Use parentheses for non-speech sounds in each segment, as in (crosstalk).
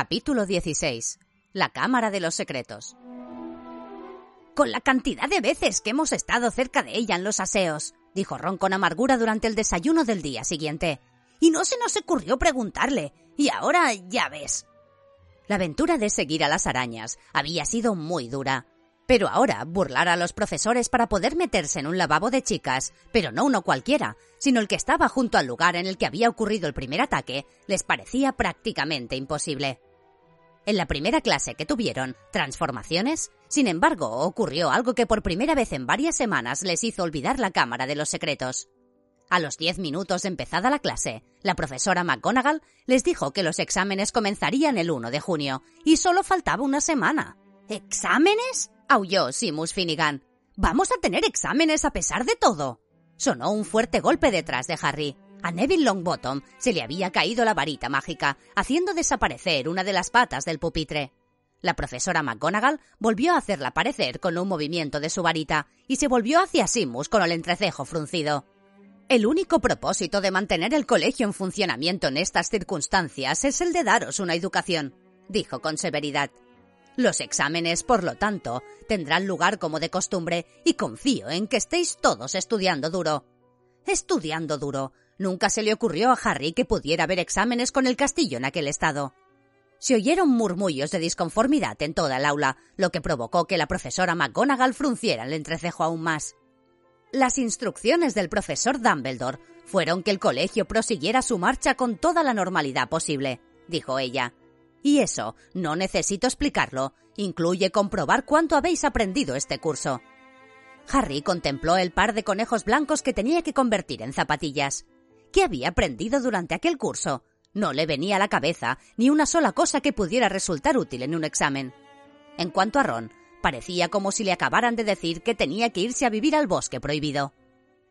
Capítulo 16. La Cámara de los Secretos. Con la cantidad de veces que hemos estado cerca de ella en los aseos, dijo Ron con amargura durante el desayuno del día siguiente. Y no se nos ocurrió preguntarle. Y ahora ya ves. La aventura de seguir a las arañas había sido muy dura. Pero ahora burlar a los profesores para poder meterse en un lavabo de chicas, pero no uno cualquiera, sino el que estaba junto al lugar en el que había ocurrido el primer ataque, les parecía prácticamente imposible. En la primera clase que tuvieron, transformaciones, sin embargo, ocurrió algo que por primera vez en varias semanas les hizo olvidar la Cámara de los Secretos. A los diez minutos de empezada la clase, la profesora McGonagall les dijo que los exámenes comenzarían el 1 de junio y solo faltaba una semana. ¿Exámenes? aulló Simus Finnegan. ¿Vamos a tener exámenes a pesar de todo? Sonó un fuerte golpe detrás de Harry. A Neville Longbottom se le había caído la varita mágica, haciendo desaparecer una de las patas del pupitre. La profesora McGonagall volvió a hacerla aparecer con un movimiento de su varita y se volvió hacia Simus con el entrecejo fruncido. El único propósito de mantener el colegio en funcionamiento en estas circunstancias es el de daros una educación, dijo con severidad. Los exámenes, por lo tanto, tendrán lugar como de costumbre y confío en que estéis todos estudiando duro. Estudiando duro. Nunca se le ocurrió a Harry que pudiera haber exámenes con el castillo en aquel estado. Se oyeron murmullos de disconformidad en toda el aula, lo que provocó que la profesora McGonagall frunciera el entrecejo aún más. Las instrucciones del profesor Dumbledore fueron que el colegio prosiguiera su marcha con toda la normalidad posible, dijo ella. Y eso, no necesito explicarlo, incluye comprobar cuánto habéis aprendido este curso. Harry contempló el par de conejos blancos que tenía que convertir en zapatillas. ¿Qué había aprendido durante aquel curso? No le venía a la cabeza ni una sola cosa que pudiera resultar útil en un examen. En cuanto a Ron, parecía como si le acabaran de decir que tenía que irse a vivir al bosque prohibido.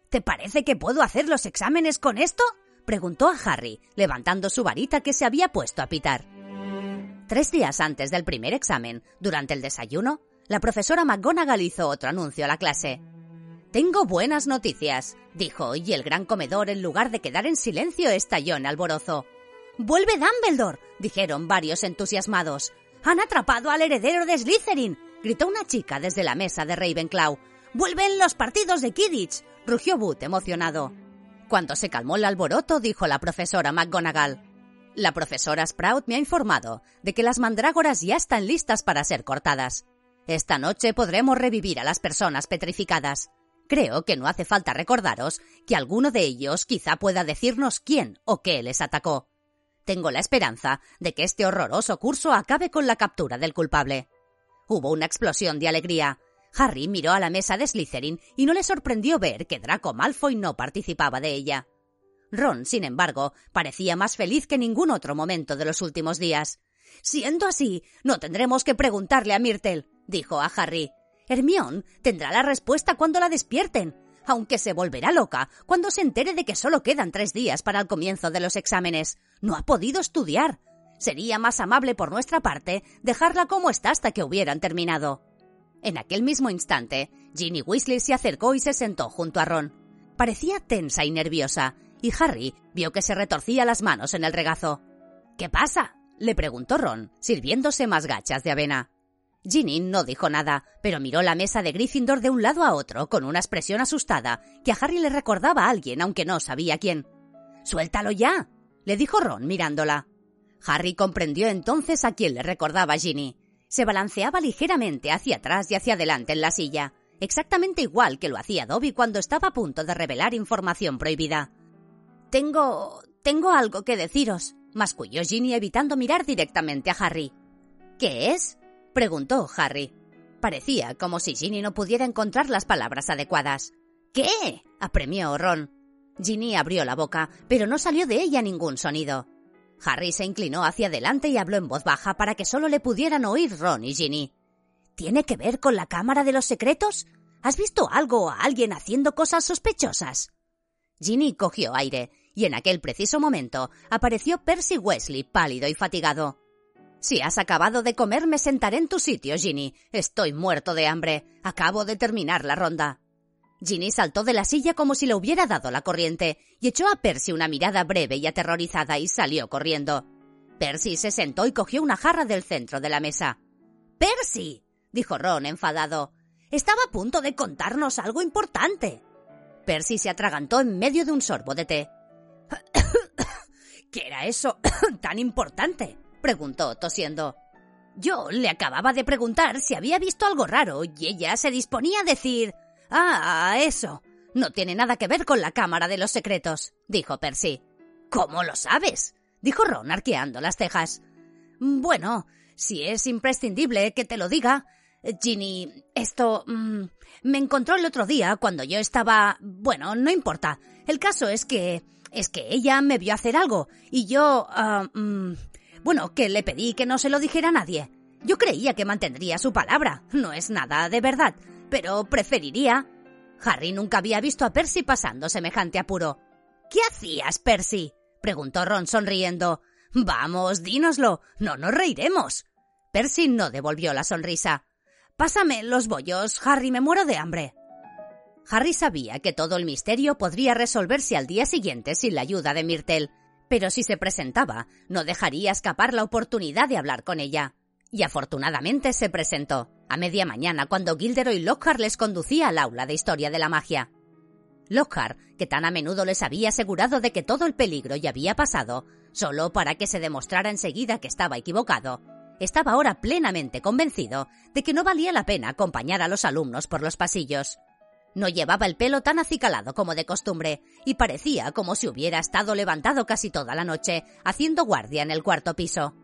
¿Te parece que puedo hacer los exámenes con esto? preguntó a Harry, levantando su varita que se había puesto a pitar. Tres días antes del primer examen, durante el desayuno, la profesora McGonagall hizo otro anuncio a la clase. Tengo buenas noticias, dijo, y el gran comedor, en lugar de quedar en silencio, estalló en alborozo. ¡Vuelve Dumbledore! dijeron varios entusiasmados. ¡Han atrapado al heredero de Slytherin! gritó una chica desde la mesa de Ravenclaw. ¡Vuelven los partidos de Kidditch! rugió Boot emocionado. Cuando se calmó el alboroto, dijo la profesora McGonagall. La profesora Sprout me ha informado de que las mandrágoras ya están listas para ser cortadas. Esta noche podremos revivir a las personas petrificadas. Creo que no hace falta recordaros que alguno de ellos quizá pueda decirnos quién o qué les atacó. Tengo la esperanza de que este horroroso curso acabe con la captura del culpable. Hubo una explosión de alegría. Harry miró a la mesa de Slytherin y no le sorprendió ver que Draco Malfoy no participaba de ella. Ron, sin embargo, parecía más feliz que ningún otro momento de los últimos días. Siendo así, no tendremos que preguntarle a Myrtle, dijo a Harry. Hermión tendrá la respuesta cuando la despierten, aunque se volverá loca cuando se entere de que solo quedan tres días para el comienzo de los exámenes. No ha podido estudiar. Sería más amable por nuestra parte dejarla como está hasta que hubieran terminado. En aquel mismo instante, Ginny Weasley se acercó y se sentó junto a Ron. Parecía tensa y nerviosa, y Harry vio que se retorcía las manos en el regazo. ¿Qué pasa? le preguntó Ron, sirviéndose más gachas de avena. Ginny no dijo nada, pero miró la mesa de Gryffindor de un lado a otro con una expresión asustada que a Harry le recordaba a alguien, aunque no sabía quién. Suéltalo ya, le dijo Ron mirándola. Harry comprendió entonces a quién le recordaba Ginny. Se balanceaba ligeramente hacia atrás y hacia adelante en la silla, exactamente igual que lo hacía Dobby cuando estaba a punto de revelar información prohibida. Tengo. tengo algo que deciros, masculló Ginny evitando mirar directamente a Harry. ¿Qué es? Preguntó Harry. Parecía como si Ginny no pudiera encontrar las palabras adecuadas. ¿Qué? apremió Ron. Ginny abrió la boca, pero no salió de ella ningún sonido. Harry se inclinó hacia adelante y habló en voz baja para que solo le pudieran oír Ron y Ginny. ¿Tiene que ver con la Cámara de los Secretos? ¿Has visto algo o a alguien haciendo cosas sospechosas? Ginny cogió aire, y en aquel preciso momento apareció Percy Wesley pálido y fatigado. Si has acabado de comer, me sentaré en tu sitio, Ginny. Estoy muerto de hambre. Acabo de terminar la ronda. Ginny saltó de la silla como si le hubiera dado la corriente y echó a Percy una mirada breve y aterrorizada y salió corriendo. Percy se sentó y cogió una jarra del centro de la mesa. Percy, dijo Ron enfadado. Estaba a punto de contarnos algo importante. Percy se atragantó en medio de un sorbo de té. (coughs) ¿Qué era eso (coughs) tan importante? Preguntó, tosiendo. Yo le acababa de preguntar si había visto algo raro y ella se disponía a decir Ah, eso. No tiene nada que ver con la Cámara de los Secretos, dijo Percy. ¿Cómo lo sabes? dijo Ron arqueando las cejas. Bueno, si es imprescindible que te lo diga. Ginny, esto mm, me encontró el otro día cuando yo estaba. Bueno, no importa. El caso es que. es que ella me vio hacer algo y yo. Ah, mm, bueno, que le pedí que no se lo dijera a nadie. Yo creía que mantendría su palabra. No es nada de verdad, pero preferiría. Harry nunca había visto a Percy pasando semejante apuro. ¿Qué hacías, Percy? preguntó Ron sonriendo. Vamos, dínoslo. No nos reiremos. Percy no devolvió la sonrisa. Pásame los bollos, Harry, me muero de hambre. Harry sabía que todo el misterio podría resolverse al día siguiente sin la ayuda de Myrtle, pero si se presentaba, no dejaría escapar la oportunidad de hablar con ella. Y afortunadamente se presentó, a media mañana, cuando Gilderoy Lockhart les conducía al aula de historia de la magia. Lockhart, que tan a menudo les había asegurado de que todo el peligro ya había pasado, solo para que se demostrara enseguida que estaba equivocado, estaba ahora plenamente convencido de que no valía la pena acompañar a los alumnos por los pasillos. No llevaba el pelo tan acicalado como de costumbre, y parecía como si hubiera estado levantado casi toda la noche, haciendo guardia en el cuarto piso.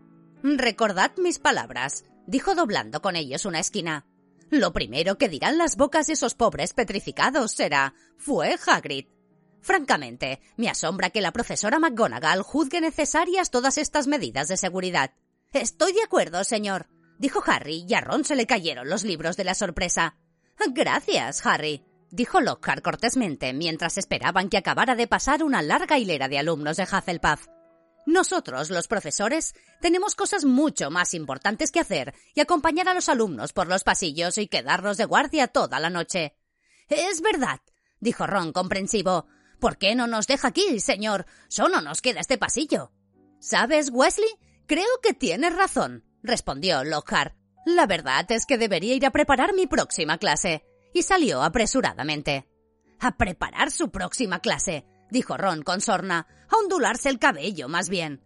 Recordad mis palabras, dijo doblando con ellos una esquina. Lo primero que dirán las bocas de esos pobres petrificados será fue Hagrid. Francamente, me asombra que la profesora McGonagall juzgue necesarias todas estas medidas de seguridad. Estoy de acuerdo, señor, dijo Harry, y a Ron se le cayeron los libros de la sorpresa. Gracias, Harry, dijo Lockhart cortésmente mientras esperaban que acabara de pasar una larga hilera de alumnos de Hufflepuff. Nosotros, los profesores, tenemos cosas mucho más importantes que hacer y acompañar a los alumnos por los pasillos y quedarnos de guardia toda la noche. Es verdad, dijo Ron comprensivo. ¿Por qué no nos deja aquí, señor? Solo nos queda este pasillo. ¿Sabes, Wesley? Creo que tienes razón, respondió Lockhart. La verdad es que debería ir a preparar mi próxima clase. Y salió apresuradamente. A preparar su próxima clase dijo Ron con sorna, a ondularse el cabello más bien.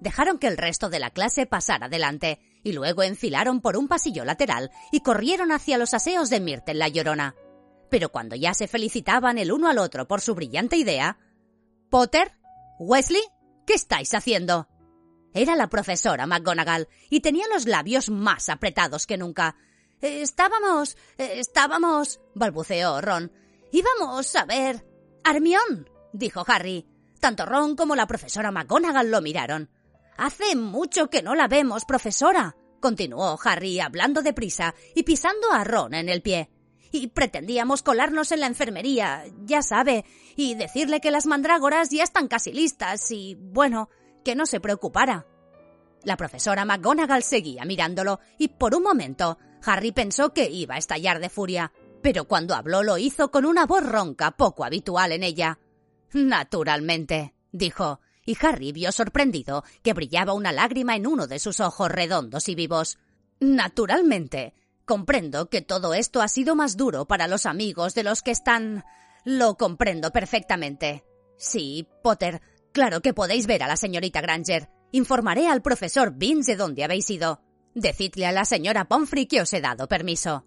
Dejaron que el resto de la clase pasara adelante, y luego enfilaron por un pasillo lateral y corrieron hacia los aseos de Myrtle la Llorona. Pero cuando ya se felicitaban el uno al otro por su brillante idea, Potter, Wesley, ¿qué estáis haciendo? Era la profesora McGonagall y tenía los labios más apretados que nunca. Estábamos. estábamos. balbuceó Ron. Íbamos a ver. Armión dijo Harry. Tanto Ron como la profesora McGonagall lo miraron. Hace mucho que no la vemos, profesora, continuó Harry hablando deprisa y pisando a Ron en el pie. Y pretendíamos colarnos en la enfermería, ya sabe, y decirle que las mandrágoras ya están casi listas y, bueno, que no se preocupara. La profesora McGonagall seguía mirándolo y por un momento Harry pensó que iba a estallar de furia, pero cuando habló lo hizo con una voz ronca poco habitual en ella. Naturalmente, dijo, y Harry vio sorprendido que brillaba una lágrima en uno de sus ojos redondos y vivos. Naturalmente. Comprendo que todo esto ha sido más duro para los amigos de los que están. Lo comprendo perfectamente. Sí, Potter, claro que podéis ver a la señorita Granger. Informaré al profesor Vince de dónde habéis ido. Decidle a la señora Pomfrey que os he dado permiso.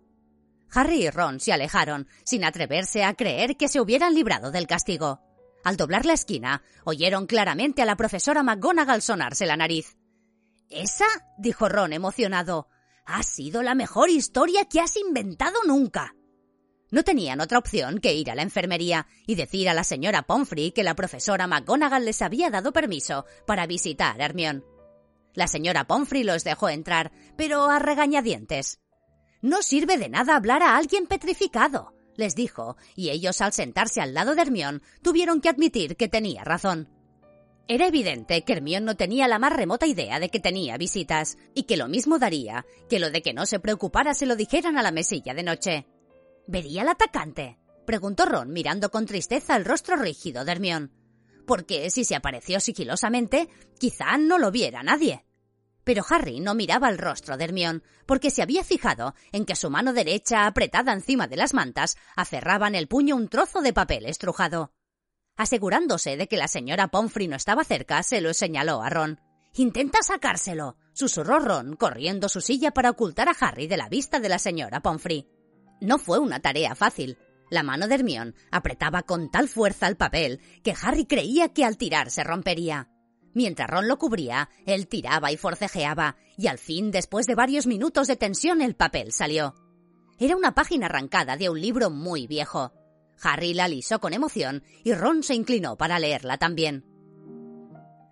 Harry y Ron se alejaron, sin atreverse a creer que se hubieran librado del castigo. Al doblar la esquina, oyeron claramente a la profesora McGonagall sonarse la nariz. Esa, dijo Ron emocionado, ha sido la mejor historia que has inventado nunca. No tenían otra opción que ir a la enfermería y decir a la señora Pomfrey que la profesora McGonagall les había dado permiso para visitar a. La señora Pomfrey los dejó entrar, pero a regañadientes. No sirve de nada hablar a alguien petrificado les dijo, y ellos al sentarse al lado de Hermión tuvieron que admitir que tenía razón. Era evidente que Hermión no tenía la más remota idea de que tenía visitas, y que lo mismo daría que lo de que no se preocupara se lo dijeran a la mesilla de noche. ¿Vería al atacante? preguntó Ron mirando con tristeza el rostro rígido de Hermión. porque si se apareció sigilosamente, quizá no lo viera nadie. Pero Harry no miraba el rostro de Hermión, porque se había fijado en que su mano derecha, apretada encima de las mantas, aferraba en el puño un trozo de papel estrujado. Asegurándose de que la señora Pomfrey no estaba cerca, se lo señaló a Ron. Intenta sacárselo, susurró Ron, corriendo su silla para ocultar a Harry de la vista de la señora Pomfrey. No fue una tarea fácil. La mano de Hermión apretaba con tal fuerza el papel que Harry creía que al tirar se rompería. Mientras Ron lo cubría, él tiraba y forcejeaba, y al fin, después de varios minutos de tensión, el papel salió. Era una página arrancada de un libro muy viejo. Harry la alisó con emoción y Ron se inclinó para leerla también.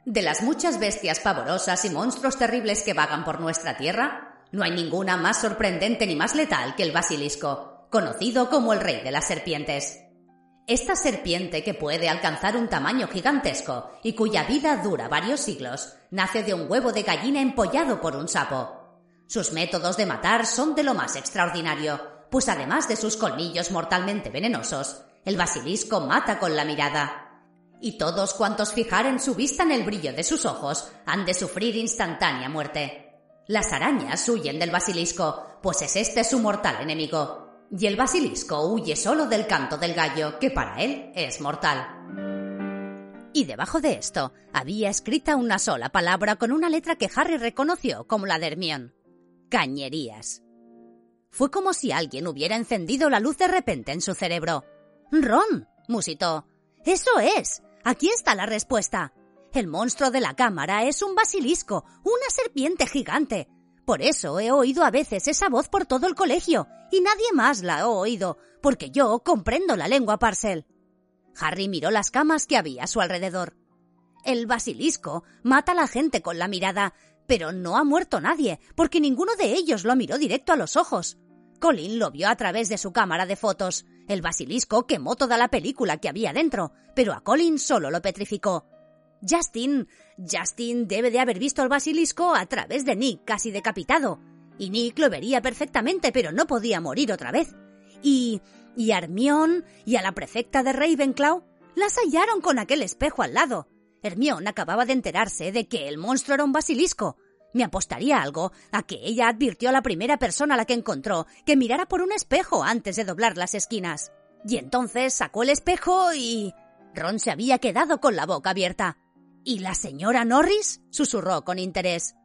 De las muchas bestias pavorosas y monstruos terribles que vagan por nuestra tierra, no hay ninguna más sorprendente ni más letal que el basilisco, conocido como el rey de las serpientes. Esta serpiente que puede alcanzar un tamaño gigantesco y cuya vida dura varios siglos, nace de un huevo de gallina empollado por un sapo. Sus métodos de matar son de lo más extraordinario, pues además de sus colmillos mortalmente venenosos, el basilisco mata con la mirada. Y todos cuantos fijaren su vista en el brillo de sus ojos han de sufrir instantánea muerte. Las arañas huyen del basilisco, pues es este su mortal enemigo, y el basilisco huye solo del canto del gallo, que para él es mortal. Y debajo de esto había escrita una sola palabra con una letra que Harry reconoció como la de Hermión. Cañerías. Fue como si alguien hubiera encendido la luz de repente en su cerebro. Ron, musitó. Eso es. Aquí está la respuesta. El monstruo de la cámara es un basilisco, una serpiente gigante, por eso he oído a veces esa voz por todo el colegio, y nadie más la ha oído, porque yo comprendo la lengua parcel. Harry miró las camas que había a su alrededor. El basilisco mata a la gente con la mirada, pero no ha muerto nadie, porque ninguno de ellos lo miró directo a los ojos. Colin lo vio a través de su cámara de fotos. El basilisco quemó toda la película que había dentro, pero a Colin solo lo petrificó. Justin. Justin debe de haber visto al basilisco a través de Nick casi decapitado. Y Nick lo vería perfectamente, pero no podía morir otra vez. Y. y a Hermión y a la prefecta de Ravenclaw las hallaron con aquel espejo al lado. Hermión acababa de enterarse de que el monstruo era un basilisco. Me apostaría algo a que ella advirtió a la primera persona a la que encontró que mirara por un espejo antes de doblar las esquinas. Y entonces sacó el espejo y. Ron se había quedado con la boca abierta. ¿Y la señora Norris? susurró con interés.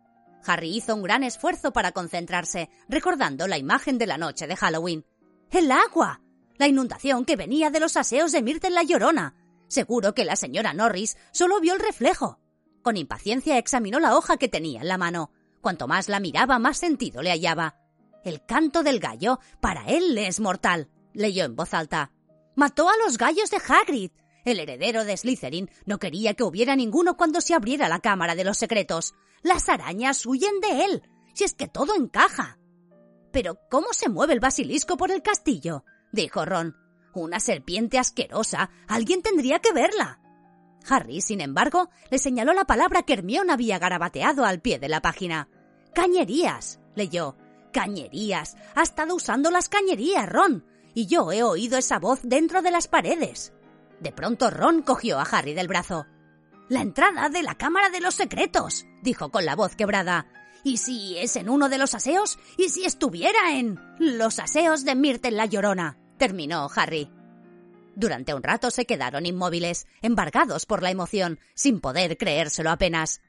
Harry hizo un gran esfuerzo para concentrarse, recordando la imagen de la noche de Halloween. ¡El agua! La inundación que venía de los aseos de Myrtle la Llorona. Seguro que la señora Norris solo vio el reflejo. Con impaciencia examinó la hoja que tenía en la mano. Cuanto más la miraba, más sentido le hallaba. El canto del gallo para él es mortal, leyó en voz alta. Mató a los gallos de Hagrid. El heredero de Slytherin no quería que hubiera ninguno cuando se abriera la Cámara de los Secretos. Las arañas huyen de él, si es que todo encaja. Pero ¿cómo se mueve el basilisco por el castillo? dijo Ron. Una serpiente asquerosa. Alguien tendría que verla. Harry, sin embargo, le señaló la palabra que Hermione había garabateado al pie de la página. Cañerías, leyó. Cañerías. Ha estado usando las cañerías, Ron. Y yo he oído esa voz dentro de las paredes. De pronto Ron cogió a Harry del brazo. La entrada de la Cámara de los Secretos, dijo con la voz quebrada. ¿Y si es en uno de los aseos? ¿Y si estuviera en los aseos de Myrtle la Llorona? terminó Harry. Durante un rato se quedaron inmóviles, embargados por la emoción, sin poder creérselo apenas.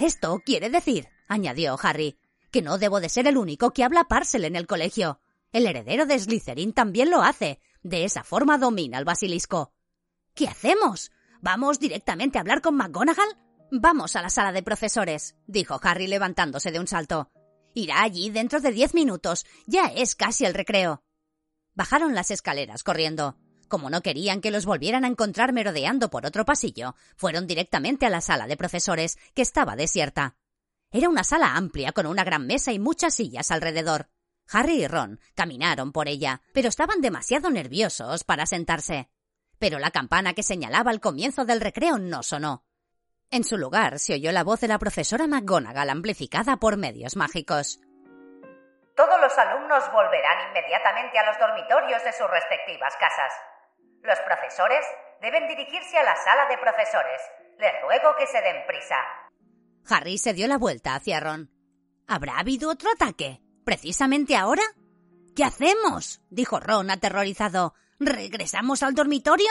Esto quiere decir, añadió Harry, que no debo de ser el único que habla Parcel en el colegio. El heredero de Slytherin también lo hace. De esa forma domina el basilisco. ¿Qué hacemos? ¿Vamos directamente a hablar con McGonagall? Vamos a la sala de profesores, dijo Harry levantándose de un salto. Irá allí dentro de diez minutos. Ya es casi el recreo. Bajaron las escaleras corriendo. Como no querían que los volvieran a encontrar merodeando por otro pasillo, fueron directamente a la sala de profesores, que estaba desierta. Era una sala amplia con una gran mesa y muchas sillas alrededor. Harry y Ron caminaron por ella, pero estaban demasiado nerviosos para sentarse pero la campana que señalaba el comienzo del recreo no sonó. En su lugar se oyó la voz de la profesora McGonagall amplificada por medios mágicos. Todos los alumnos volverán inmediatamente a los dormitorios de sus respectivas casas. Los profesores deben dirigirse a la sala de profesores. Les ruego que se den prisa. Harry se dio la vuelta hacia Ron. ¿Habrá habido otro ataque? ¿Precisamente ahora? ¿Qué hacemos? dijo Ron aterrorizado. ¿Regresamos al dormitorio?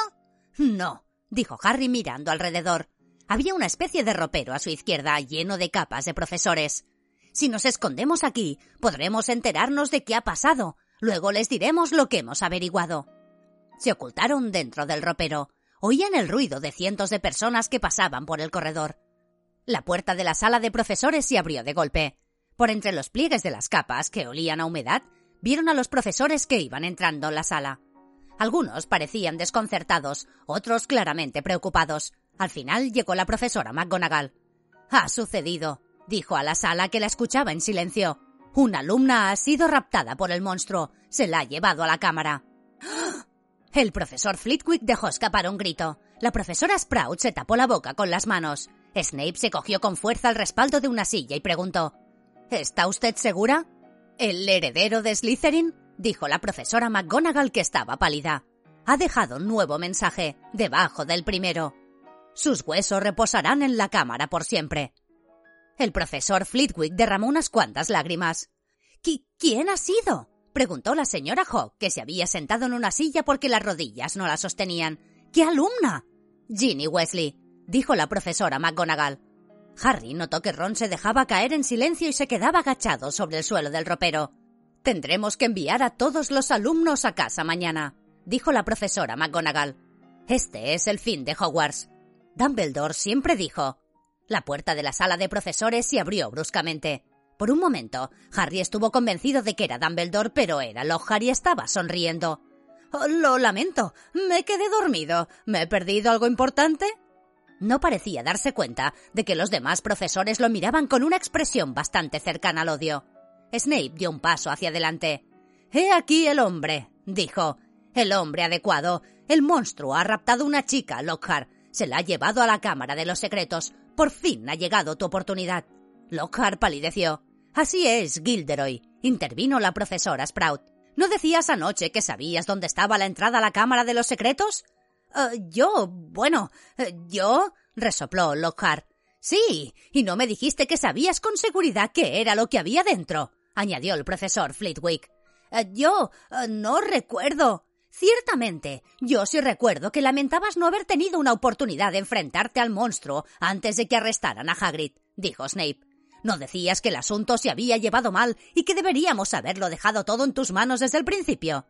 No, dijo Harry mirando alrededor. Había una especie de ropero a su izquierda lleno de capas de profesores. Si nos escondemos aquí, podremos enterarnos de qué ha pasado. Luego les diremos lo que hemos averiguado. Se ocultaron dentro del ropero. Oían el ruido de cientos de personas que pasaban por el corredor. La puerta de la sala de profesores se abrió de golpe. Por entre los pliegues de las capas, que olían a humedad, vieron a los profesores que iban entrando en la sala. Algunos parecían desconcertados, otros claramente preocupados. Al final llegó la profesora McGonagall. Ha sucedido, dijo a la sala que la escuchaba en silencio. Una alumna ha sido raptada por el monstruo. Se la ha llevado a la cámara. El profesor Flitwick dejó escapar un grito. La profesora Sprout se tapó la boca con las manos. Snape se cogió con fuerza al respaldo de una silla y preguntó ¿Está usted segura? ¿El heredero de Slytherin? Dijo la profesora McGonagall que estaba pálida. Ha dejado un nuevo mensaje, debajo del primero. Sus huesos reposarán en la cámara por siempre. El profesor Flitwick derramó unas cuantas lágrimas. ¿Quién ha sido? preguntó la señora Hawk, que se había sentado en una silla porque las rodillas no la sostenían. ¿Qué alumna? Ginny Wesley, dijo la profesora McGonagall. Harry notó que Ron se dejaba caer en silencio y se quedaba agachado sobre el suelo del ropero. Tendremos que enviar a todos los alumnos a casa mañana, dijo la profesora McGonagall. Este es el fin de Hogwarts. Dumbledore siempre dijo. La puerta de la sala de profesores se abrió bruscamente. Por un momento, Harry estuvo convencido de que era Dumbledore, pero era Lockhart y estaba sonriendo. Oh, lo lamento, me quedé dormido. ¿Me he perdido algo importante? No parecía darse cuenta de que los demás profesores lo miraban con una expresión bastante cercana al odio. Snape dio un paso hacia adelante. He aquí el hombre, dijo. El hombre adecuado. El monstruo ha raptado una chica, Lockhart. Se la ha llevado a la Cámara de los Secretos. Por fin ha llegado tu oportunidad. Lockhart palideció. Así es, Gilderoy, intervino la profesora Sprout. ¿No decías anoche que sabías dónde estaba la entrada a la Cámara de los Secretos? Eh, yo, bueno, eh, yo, resopló Lockhart. Sí, y no me dijiste que sabías con seguridad qué era lo que había dentro, añadió el profesor Flitwick. Eh, yo no recuerdo. Ciertamente, yo sí recuerdo que lamentabas no haber tenido una oportunidad de enfrentarte al monstruo antes de que arrestaran a Hagrid, dijo Snape. ¿No decías que el asunto se había llevado mal y que deberíamos haberlo dejado todo en tus manos desde el principio?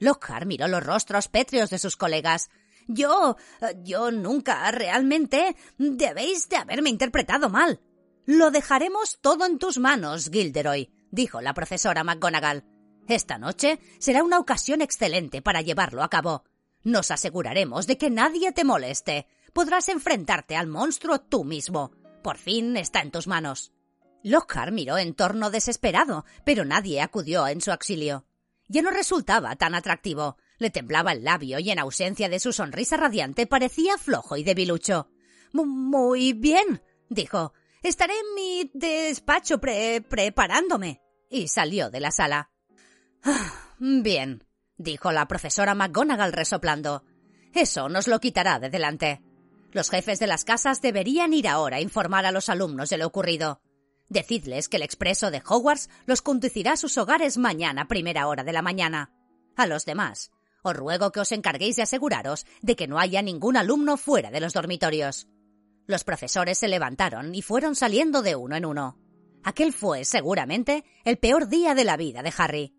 Lockhart miró los rostros pétreos de sus colegas. Yo. yo nunca realmente. debéis de haberme interpretado mal. Lo dejaremos todo en tus manos, Gilderoy, dijo la profesora McGonagall. Esta noche será una ocasión excelente para llevarlo a cabo. Nos aseguraremos de que nadie te moleste. Podrás enfrentarte al monstruo tú mismo. Por fin está en tus manos. Lockhart miró en torno desesperado, pero nadie acudió en su auxilio. Ya no resultaba tan atractivo. Le temblaba el labio y en ausencia de su sonrisa radiante parecía flojo y debilucho. Muy bien, dijo. Estaré en mi despacho preparándome. Y salió de la sala. Ah, bien, dijo la profesora McGonagall resoplando. Eso nos lo quitará de delante. Los jefes de las casas deberían ir ahora a informar a los alumnos de lo ocurrido. Decidles que el expreso de Hogwarts los conducirá a sus hogares mañana primera hora de la mañana. A los demás, os ruego que os encarguéis de aseguraros de que no haya ningún alumno fuera de los dormitorios. Los profesores se levantaron y fueron saliendo de uno en uno. Aquel fue, seguramente, el peor día de la vida de Harry.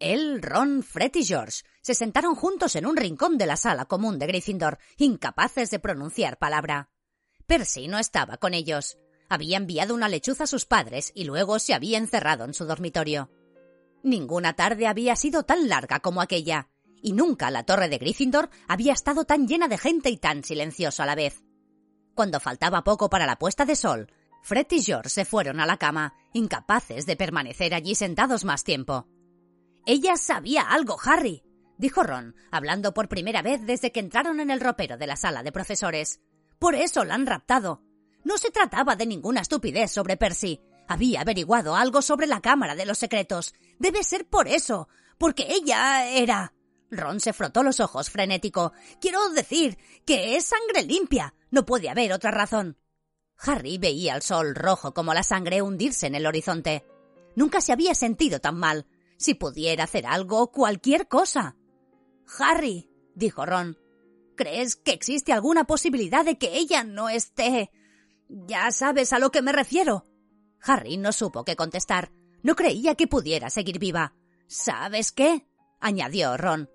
Él, Ron, Fred y George se sentaron juntos en un rincón de la sala común de Gryffindor, incapaces de pronunciar palabra. Percy no estaba con ellos. Había enviado una lechuza a sus padres y luego se había encerrado en su dormitorio. Ninguna tarde había sido tan larga como aquella, y nunca la torre de Gryffindor había estado tan llena de gente y tan silenciosa a la vez. Cuando faltaba poco para la puesta de sol, Fred y George se fueron a la cama, incapaces de permanecer allí sentados más tiempo. Ella sabía algo, Harry, dijo Ron, hablando por primera vez desde que entraron en el ropero de la sala de profesores. Por eso la han raptado. No se trataba de ninguna estupidez sobre Percy. Había averiguado algo sobre la Cámara de los Secretos. Debe ser por eso, porque ella era. Ron se frotó los ojos frenético. Quiero decir que es sangre limpia. No puede haber otra razón. Harry veía el sol rojo como la sangre hundirse en el horizonte. Nunca se había sentido tan mal. Si pudiera hacer algo, cualquier cosa. Harry, dijo Ron, ¿crees que existe alguna posibilidad de que ella no esté... Ya sabes a lo que me refiero. Harry no supo qué contestar. No creía que pudiera seguir viva. ¿Sabes qué? añadió Ron.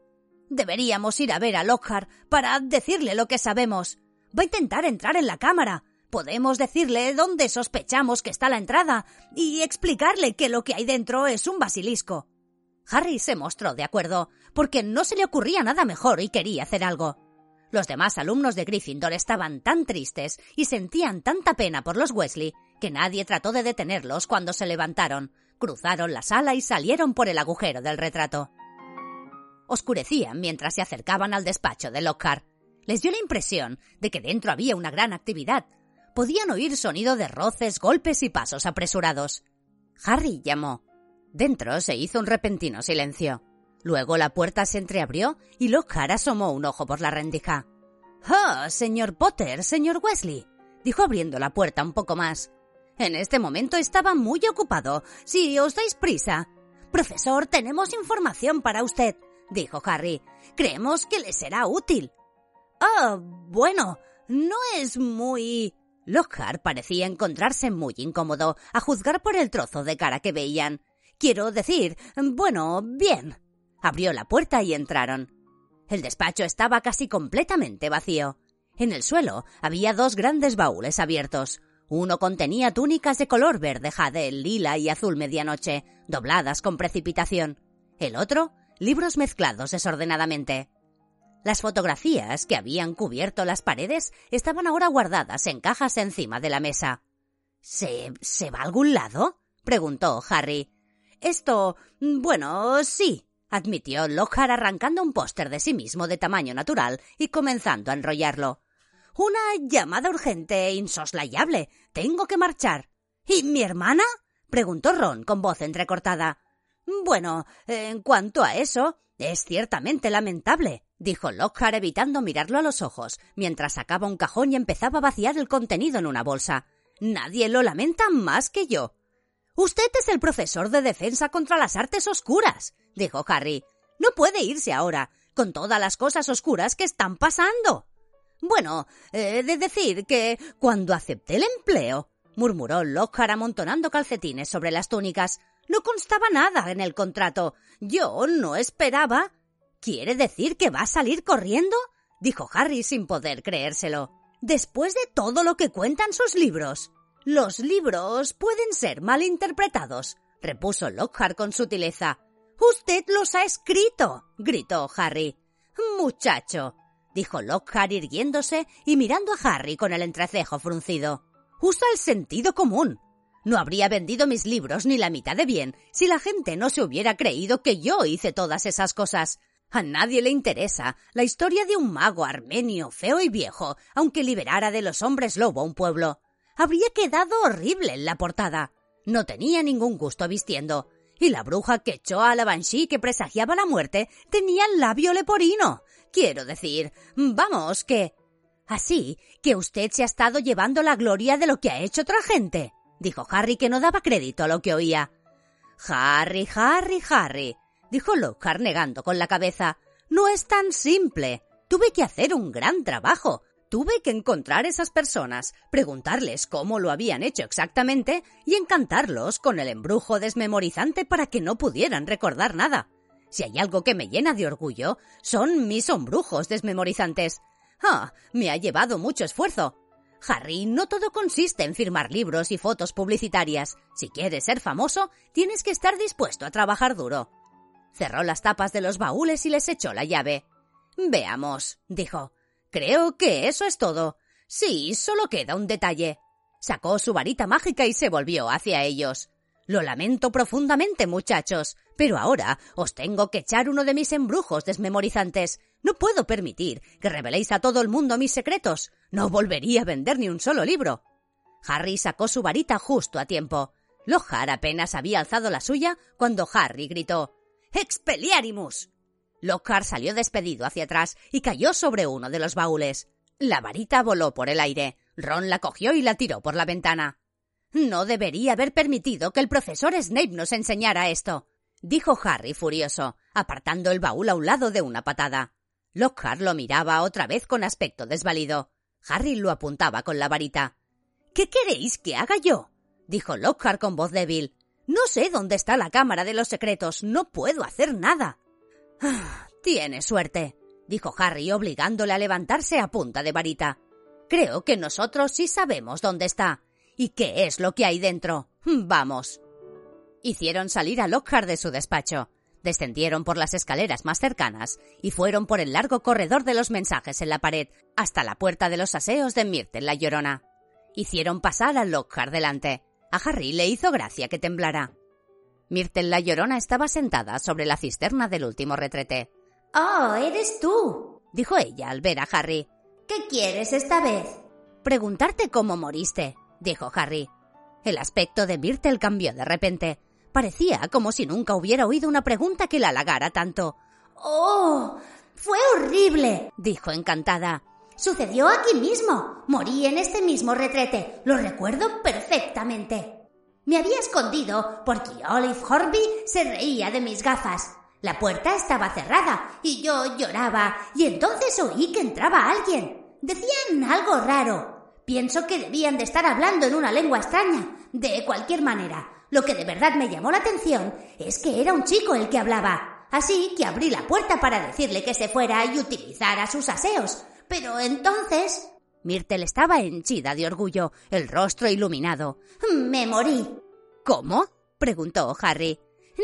Deberíamos ir a ver a Lockhart para decirle lo que sabemos. Va a intentar entrar en la cámara. Podemos decirle dónde sospechamos que está la entrada y explicarle que lo que hay dentro es un basilisco. Harry se mostró de acuerdo, porque no se le ocurría nada mejor y quería hacer algo. Los demás alumnos de Gryffindor estaban tan tristes y sentían tanta pena por los Wesley que nadie trató de detenerlos cuando se levantaron, cruzaron la sala y salieron por el agujero del retrato. Oscurecían mientras se acercaban al despacho de Lockhart. Les dio la impresión de que dentro había una gran actividad. Podían oír sonido de roces, golpes y pasos apresurados. Harry llamó. Dentro se hizo un repentino silencio. Luego la puerta se entreabrió y Lockhart asomó un ojo por la rendija. ¡Ah, señor Potter, señor Wesley! dijo abriendo la puerta un poco más. En este momento estaba muy ocupado. Si os dais prisa. Profesor, tenemos información para usted, dijo Harry. Creemos que le será útil. Ah, bueno, no es muy. Lockhart parecía encontrarse muy incómodo, a juzgar por el trozo de cara que veían. Quiero decir, bueno, bien. Abrió la puerta y entraron. El despacho estaba casi completamente vacío. En el suelo había dos grandes baúles abiertos. Uno contenía túnicas de color verde jade, lila y azul medianoche, dobladas con precipitación. El otro, libros mezclados desordenadamente. Las fotografías que habían cubierto las paredes estaban ahora guardadas en cajas encima de la mesa. ¿Se. se va a algún lado? preguntó Harry. Esto. bueno, sí, admitió Lockhart arrancando un póster de sí mismo de tamaño natural y comenzando a enrollarlo. Una llamada urgente e insoslayable. Tengo que marchar. ¿Y mi hermana? preguntó Ron con voz entrecortada. Bueno, en cuanto a eso, es ciertamente lamentable, dijo Lockhart evitando mirarlo a los ojos, mientras sacaba un cajón y empezaba a vaciar el contenido en una bolsa. Nadie lo lamenta más que yo. Usted es el profesor de defensa contra las artes oscuras, dijo Harry. No puede irse ahora, con todas las cosas oscuras que están pasando. Bueno, he de decir que cuando acepté el empleo, murmuró Lockhart amontonando calcetines sobre las túnicas, no constaba nada en el contrato. Yo no esperaba. ¿Quiere decir que va a salir corriendo? dijo Harry sin poder creérselo. Después de todo lo que cuentan sus libros. Los libros pueden ser mal interpretados, repuso Lockhart con sutileza. Usted los ha escrito, gritó Harry. Muchacho, dijo Lockhart irguiéndose y mirando a Harry con el entrecejo fruncido. Usa el sentido común. No habría vendido mis libros ni la mitad de bien si la gente no se hubiera creído que yo hice todas esas cosas. A nadie le interesa la historia de un mago armenio feo y viejo, aunque liberara de los hombres lobo a un pueblo habría quedado horrible en la portada. No tenía ningún gusto vistiendo. Y la bruja que echó a la Banshee que presagiaba la muerte tenía el labio leporino. Quiero decir, vamos, que... Así que usted se ha estado llevando la gloria de lo que ha hecho otra gente, dijo Harry que no daba crédito a lo que oía. Harry, Harry, Harry, dijo Lockhart negando con la cabeza. No es tan simple. Tuve que hacer un gran trabajo. Tuve que encontrar esas personas, preguntarles cómo lo habían hecho exactamente y encantarlos con el embrujo desmemorizante para que no pudieran recordar nada. Si hay algo que me llena de orgullo, son mis embrujos desmemorizantes. Ah, me ha llevado mucho esfuerzo. Harry, no todo consiste en firmar libros y fotos publicitarias. Si quieres ser famoso, tienes que estar dispuesto a trabajar duro. Cerró las tapas de los baúles y les echó la llave. Veamos, dijo. Creo que eso es todo. Sí, solo queda un detalle. Sacó su varita mágica y se volvió hacia ellos. Lo lamento profundamente, muchachos, pero ahora os tengo que echar uno de mis embrujos desmemorizantes. No puedo permitir que reveléis a todo el mundo mis secretos. No volvería a vender ni un solo libro. Harry sacó su varita justo a tiempo. Lohar apenas había alzado la suya cuando Harry gritó Expelliarmus. Lockhart salió despedido hacia atrás y cayó sobre uno de los baúles. La varita voló por el aire. Ron la cogió y la tiró por la ventana. No debería haber permitido que el profesor Snape nos enseñara esto, dijo Harry furioso, apartando el baúl a un lado de una patada. Lockhart lo miraba otra vez con aspecto desvalido. Harry lo apuntaba con la varita. ¿Qué queréis que haga yo? dijo Lockhart con voz débil. No sé dónde está la cámara de los secretos. No puedo hacer nada. Ah, tiene suerte, dijo Harry, obligándole a levantarse a punta de varita. Creo que nosotros sí sabemos dónde está. ¿Y qué es lo que hay dentro? Vamos. Hicieron salir a Lockhart de su despacho. Descendieron por las escaleras más cercanas y fueron por el largo corredor de los mensajes en la pared hasta la puerta de los aseos de Myrtle la Llorona. Hicieron pasar a Lockhart delante. A Harry le hizo gracia que temblara. Myrtle la Llorona estaba sentada sobre la cisterna del último retrete. Oh, eres tú, dijo ella al ver a Harry. ¿Qué quieres esta vez? Preguntarte cómo moriste, dijo Harry. El aspecto de Myrtle cambió de repente. Parecía como si nunca hubiera oído una pregunta que la halagara tanto. ¡Oh! Fue horrible, dijo encantada. Sucedió aquí mismo. Morí en este mismo retrete. Lo recuerdo perfectamente. Me había escondido porque Olive Horby se reía de mis gafas. La puerta estaba cerrada y yo lloraba y entonces oí que entraba alguien. Decían algo raro. Pienso que debían de estar hablando en una lengua extraña. De cualquier manera, lo que de verdad me llamó la atención es que era un chico el que hablaba. Así que abrí la puerta para decirle que se fuera y utilizara sus aseos. Pero entonces... Myrtle estaba henchida de orgullo, el rostro iluminado. Me morí. ¿Cómo? preguntó Harry.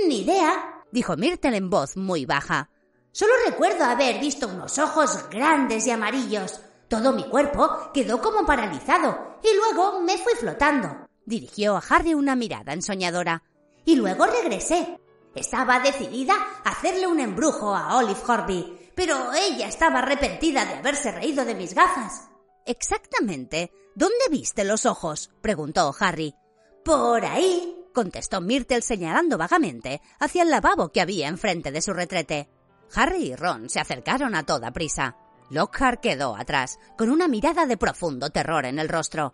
Ni idea, dijo Myrtle en voz muy baja. Solo recuerdo haber visto unos ojos grandes y amarillos. Todo mi cuerpo quedó como paralizado y luego me fui flotando. Dirigió a Harry una mirada ensoñadora. Y luego regresé. Estaba decidida a hacerle un embrujo a Olive Horby, pero ella estaba arrepentida de haberse reído de mis gafas. Exactamente. ¿Dónde viste los ojos? preguntó Harry. Por ahí, contestó Myrtle señalando vagamente hacia el lavabo que había enfrente de su retrete. Harry y Ron se acercaron a toda prisa. Lockhart quedó atrás, con una mirada de profundo terror en el rostro.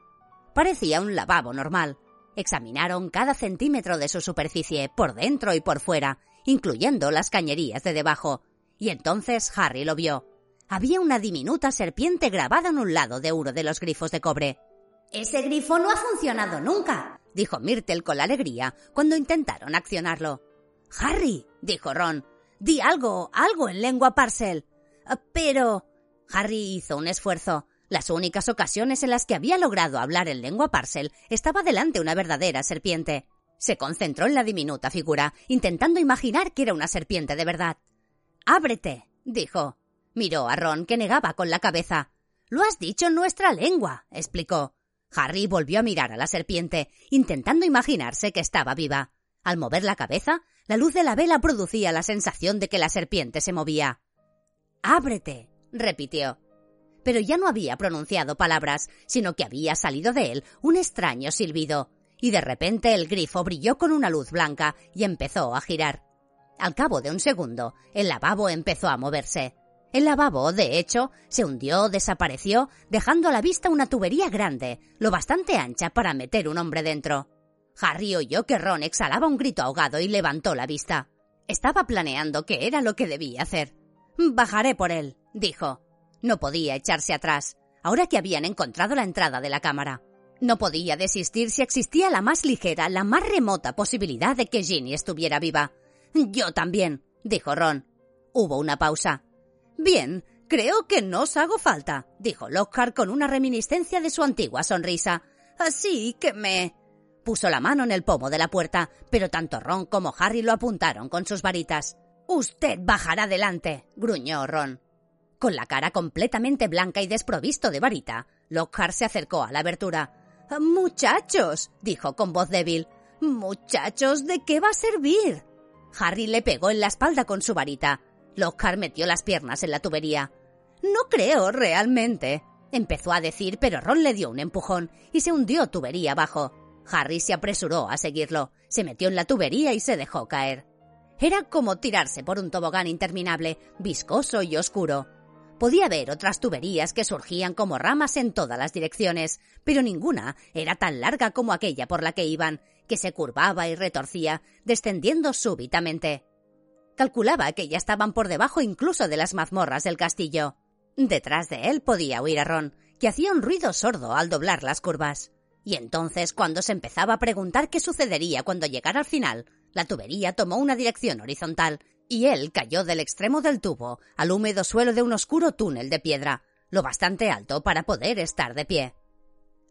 Parecía un lavabo normal. Examinaron cada centímetro de su superficie, por dentro y por fuera, incluyendo las cañerías de debajo. Y entonces Harry lo vio. Había una diminuta serpiente grabada en un lado de uno de los grifos de cobre. Ese grifo no ha funcionado nunca, dijo Myrtle con alegría cuando intentaron accionarlo. Harry, dijo Ron, di algo, algo en lengua parcel. Pero. Harry hizo un esfuerzo. Las únicas ocasiones en las que había logrado hablar en lengua parcel estaba delante una verdadera serpiente. Se concentró en la diminuta figura, intentando imaginar que era una serpiente de verdad. Ábrete, dijo. Miró a Ron, que negaba con la cabeza. Lo has dicho en nuestra lengua, explicó. Harry volvió a mirar a la serpiente, intentando imaginarse que estaba viva. Al mover la cabeza, la luz de la vela producía la sensación de que la serpiente se movía. Ábrete, repitió pero ya no había pronunciado palabras, sino que había salido de él un extraño silbido, y de repente el grifo brilló con una luz blanca y empezó a girar. Al cabo de un segundo, el lavabo empezó a moverse. El lavabo, de hecho, se hundió, desapareció, dejando a la vista una tubería grande, lo bastante ancha para meter un hombre dentro. Harry oyó que Ron exhalaba un grito ahogado y levantó la vista. Estaba planeando qué era lo que debía hacer. Bajaré por él, dijo. No podía echarse atrás, ahora que habían encontrado la entrada de la cámara. No podía desistir si existía la más ligera, la más remota posibilidad de que Ginny estuviera viva. Yo también, dijo Ron. Hubo una pausa. Bien, creo que no os hago falta, dijo Lockhart con una reminiscencia de su antigua sonrisa. Así que me. Puso la mano en el pomo de la puerta, pero tanto Ron como Harry lo apuntaron con sus varitas. Usted bajará adelante, gruñó Ron. Con la cara completamente blanca y desprovisto de varita, Lockhart se acercó a la abertura. Muchachos, dijo con voz débil. Muchachos, ¿de qué va a servir? Harry le pegó en la espalda con su varita. Lockhart metió las piernas en la tubería. No creo, realmente. Empezó a decir, pero Ron le dio un empujón y se hundió tubería abajo. Harry se apresuró a seguirlo, se metió en la tubería y se dejó caer. Era como tirarse por un tobogán interminable, viscoso y oscuro. Podía ver otras tuberías que surgían como ramas en todas las direcciones, pero ninguna era tan larga como aquella por la que iban, que se curvaba y retorcía, descendiendo súbitamente. Calculaba que ya estaban por debajo incluso de las mazmorras del castillo. Detrás de él podía oír a Ron, que hacía un ruido sordo al doblar las curvas. Y entonces, cuando se empezaba a preguntar qué sucedería cuando llegara al final, la tubería tomó una dirección horizontal y él cayó del extremo del tubo al húmedo suelo de un oscuro túnel de piedra, lo bastante alto para poder estar de pie.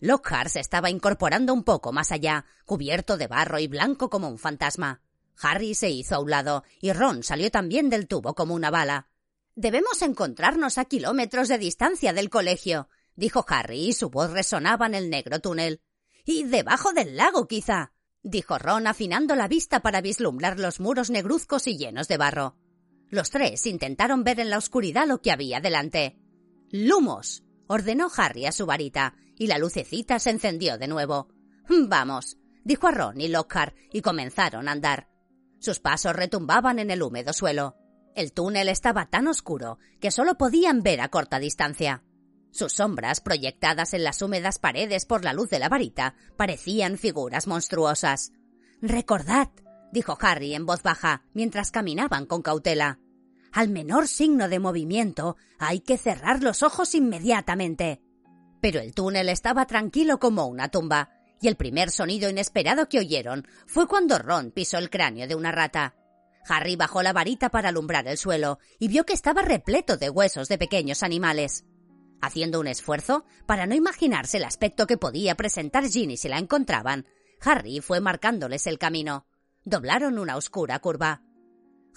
Lockhart se estaba incorporando un poco más allá, cubierto de barro y blanco como un fantasma. Harry se hizo a un lado y Ron salió también del tubo como una bala. Debemos encontrarnos a kilómetros de distancia del colegio, dijo Harry y su voz resonaba en el negro túnel. Y debajo del lago, quizá dijo Ron afinando la vista para vislumbrar los muros negruzcos y llenos de barro. Los tres intentaron ver en la oscuridad lo que había delante. ¡Lumos! ordenó Harry a su varita, y la lucecita se encendió de nuevo. Vamos, dijo a Ron y Lockhart, y comenzaron a andar. Sus pasos retumbaban en el húmedo suelo. El túnel estaba tan oscuro que solo podían ver a corta distancia. Sus sombras, proyectadas en las húmedas paredes por la luz de la varita, parecían figuras monstruosas. Recordad, dijo Harry en voz baja, mientras caminaban con cautela. Al menor signo de movimiento hay que cerrar los ojos inmediatamente. Pero el túnel estaba tranquilo como una tumba, y el primer sonido inesperado que oyeron fue cuando Ron pisó el cráneo de una rata. Harry bajó la varita para alumbrar el suelo y vio que estaba repleto de huesos de pequeños animales. Haciendo un esfuerzo para no imaginarse el aspecto que podía presentar Ginny si la encontraban, Harry fue marcándoles el camino. Doblaron una oscura curva.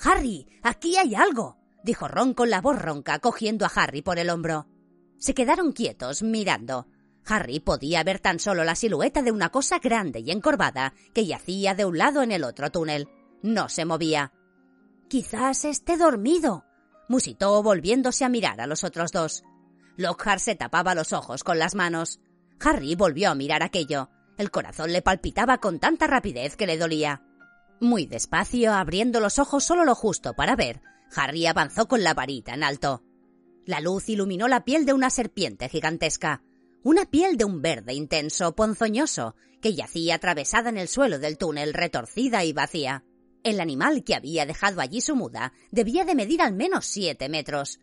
Harry, aquí hay algo, dijo Ron con la voz ronca, cogiendo a Harry por el hombro. Se quedaron quietos, mirando. Harry podía ver tan solo la silueta de una cosa grande y encorvada que yacía de un lado en el otro túnel. No se movía. Quizás esté dormido, musitó volviéndose a mirar a los otros dos. Lockhart se tapaba los ojos con las manos. Harry volvió a mirar aquello. El corazón le palpitaba con tanta rapidez que le dolía. Muy despacio, abriendo los ojos solo lo justo para ver, Harry avanzó con la varita en alto. La luz iluminó la piel de una serpiente gigantesca, una piel de un verde intenso, ponzoñoso, que yacía atravesada en el suelo del túnel, retorcida y vacía. El animal que había dejado allí su muda debía de medir al menos siete metros.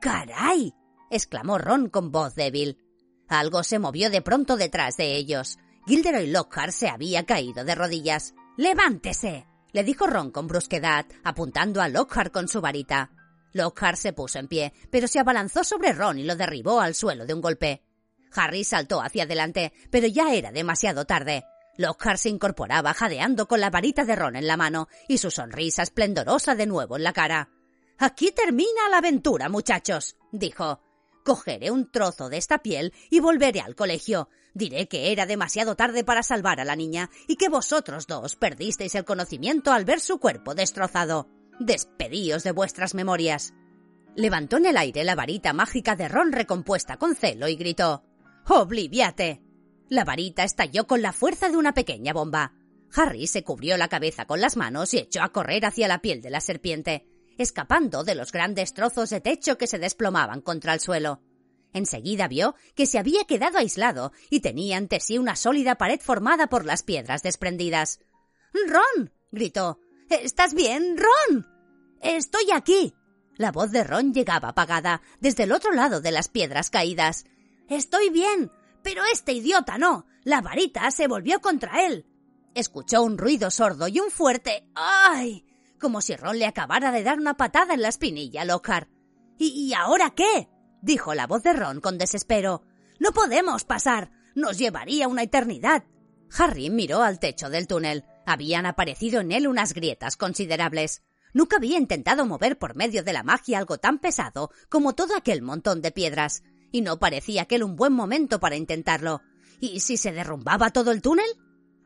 ¡Caray! exclamó Ron con voz débil. Algo se movió de pronto detrás de ellos. Gilderoy Lockhart se había caído de rodillas. ¡Levántese! le dijo Ron con brusquedad, apuntando a Lockhart con su varita. Lockhart se puso en pie, pero se abalanzó sobre Ron y lo derribó al suelo de un golpe. Harry saltó hacia adelante, pero ya era demasiado tarde. Lockhart se incorporaba jadeando con la varita de Ron en la mano y su sonrisa esplendorosa de nuevo en la cara. Aquí termina la aventura, muchachos, dijo. Cogeré un trozo de esta piel y volveré al colegio. Diré que era demasiado tarde para salvar a la niña y que vosotros dos perdisteis el conocimiento al ver su cuerpo destrozado. Despedíos de vuestras memorias. Levantó en el aire la varita mágica de Ron recompuesta con celo y gritó Obliviate. La varita estalló con la fuerza de una pequeña bomba. Harry se cubrió la cabeza con las manos y echó a correr hacia la piel de la serpiente escapando de los grandes trozos de techo que se desplomaban contra el suelo. Enseguida vio que se había quedado aislado y tenía ante sí una sólida pared formada por las piedras desprendidas. Ron. gritó. ¿Estás bien, Ron? Estoy aquí. La voz de Ron llegaba apagada desde el otro lado de las piedras caídas. Estoy bien, pero este idiota no. La varita se volvió contra él. Escuchó un ruido sordo y un fuerte ¡ay! como si Ron le acabara de dar una patada en la espinilla a Lockhart. ¿Y, ahora qué? dijo la voz de Ron con desespero. No podemos pasar. Nos llevaría una eternidad. Harry miró al techo del túnel. Habían aparecido en él unas grietas considerables. Nunca había intentado mover por medio de la magia algo tan pesado como todo aquel montón de piedras, y no parecía aquel un buen momento para intentarlo. ¿Y si se derrumbaba todo el túnel?